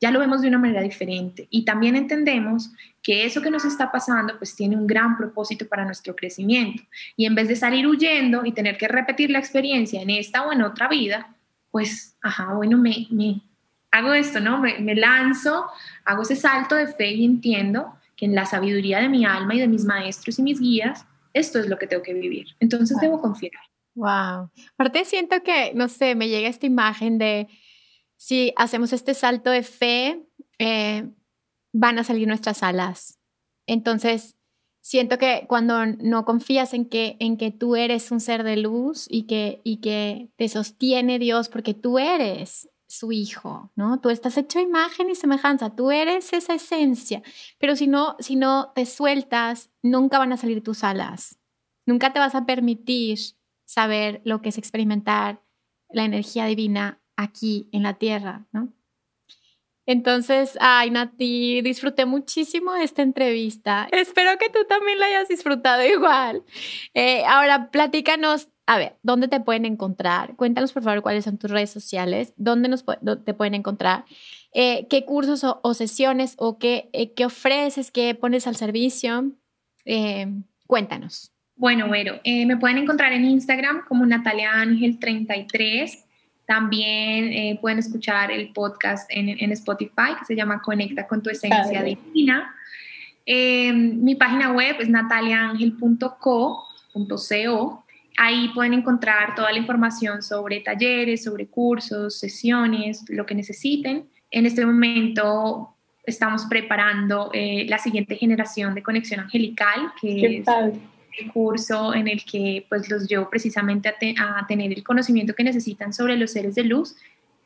ya lo vemos de una manera diferente y también entendemos que eso que nos está pasando pues tiene un gran propósito para nuestro crecimiento y en vez de salir huyendo y tener que repetir la experiencia en esta o en otra vida, pues, ajá, bueno, me, me hago esto, ¿no? Me, me lanzo, hago ese salto de fe y entiendo que en la sabiduría de mi alma y de mis maestros y mis guías, esto es lo que tengo que vivir. Entonces debo confiar. Wow. Aparte siento que, no sé, me llega esta imagen de si hacemos este salto de fe, eh, van a salir nuestras alas. Entonces, siento que cuando no confías en que, en que tú eres un ser de luz y que, y que te sostiene Dios porque tú eres su hijo, ¿no? Tú estás hecho imagen y semejanza, tú eres esa esencia, pero si no, si no te sueltas, nunca van a salir tus alas, nunca te vas a permitir saber lo que es experimentar la energía divina aquí en la tierra, ¿no? Entonces, ay, Nati, disfruté muchísimo esta entrevista. Espero que tú también la hayas disfrutado igual. Eh, ahora, platícanos, a ver, ¿dónde te pueden encontrar? Cuéntanos, por favor, cuáles son tus redes sociales, dónde nos, te pueden encontrar, eh, qué cursos o, sesiones o qué, eh, qué, ofreces, qué pones al servicio. cuéntanos. Bueno, bueno, me pueden encontrar en Instagram como Natalia Ángel 33 también eh, pueden escuchar el podcast en, Spotify que se llama Conecta con tu esencia divina. Em, mi página web es nataliaangel.co.co. Ahí pueden encontrar toda la información sobre talleres, sobre cursos, sesiones, lo que necesiten. En este momento estamos preparando eh, la siguiente generación de conexión angelical, que es curso en el que pues los llevo precisamente a, tener el conocimiento que necesitan sobre los seres de luz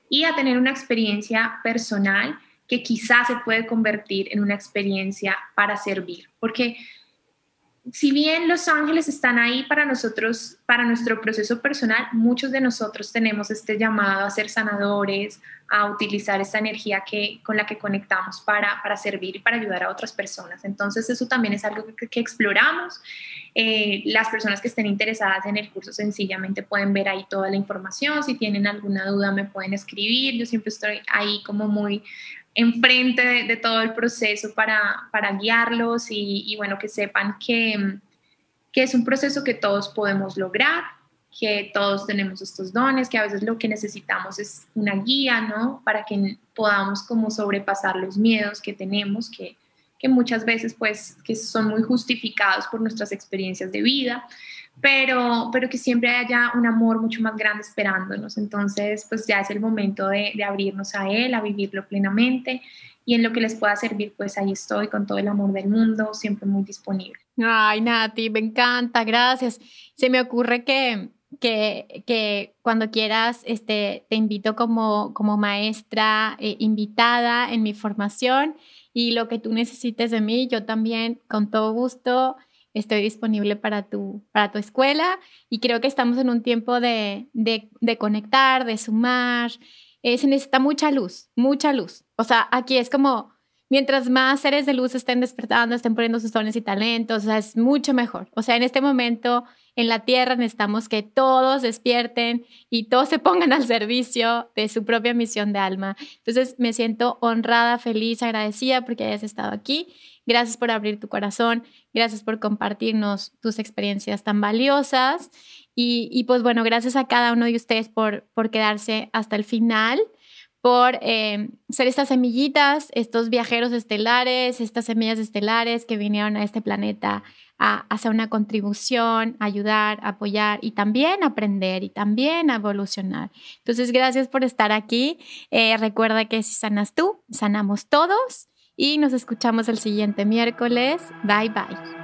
y a tener una experiencia personal que quizás se puede convertir en una experiencia para servir, porque si bien los ángeles están ahí para nosotros, para nuestro proceso personal, muchos de nosotros tenemos este llamado a ser sanadores, a utilizar esta energía que, con la que conectamos para, para servir y para ayudar a otras personas. Entonces eso también es algo que, exploramos. Eh, las personas que estén interesadas en el curso sencillamente pueden ver ahí toda la información. Si tienen alguna duda me pueden escribir. Yo siempre estoy ahí como muy enfrente de, todo el proceso para, para guiarlos y, bueno, que sepan que, que es un proceso que todos podemos lograr, que todos tenemos estos dones, que a veces lo que necesitamos es una guía, ¿no? Para que podamos como sobrepasar los miedos que tenemos, que, que muchas veces pues que son muy justificados por nuestras experiencias de vida pero, pero que siempre haya un amor mucho más grande esperándonos. Entonces, pues ya es el momento de, de, abrirnos a Él, a vivirlo plenamente y en lo que les pueda servir, pues ahí estoy con todo el amor del mundo, siempre muy disponible. Ay, Nati, me encanta, gracias. Se me ocurre que, que, que cuando quieras, este, te invito como, como maestra eh, invitada en mi formación y lo que tú necesites de mí, yo también con todo gusto estoy disponible para tu, para tu escuela y creo que estamos en un tiempo de, de, de conectar, de sumar. Eh, se necesita mucha luz, mucha luz. O sea, aquí es como, mientras más seres de luz estén despertando, estén poniendo sus dones y talentos, o sea, es mucho mejor. O sea, en este momento en la Tierra necesitamos que todos despierten y todos se pongan al servicio de su propia misión de alma. Entonces, me siento honrada, feliz, agradecida porque hayas estado aquí. Gracias por abrir tu corazón, gracias por compartirnos tus experiencias tan valiosas. Y, pues bueno, gracias a cada uno de ustedes por, por quedarse hasta el final por eh, ser estas semillitas, estos viajeros estelares, estas semillas estelares que vinieron a este planeta hacer una contribución, ayudar, apoyar y también aprender y también evolucionar. Entonces, gracias por estar aquí. Eh, recuerda que si sanas tú, sanamos todos y nos escuchamos el siguiente miércoles. Bye bye.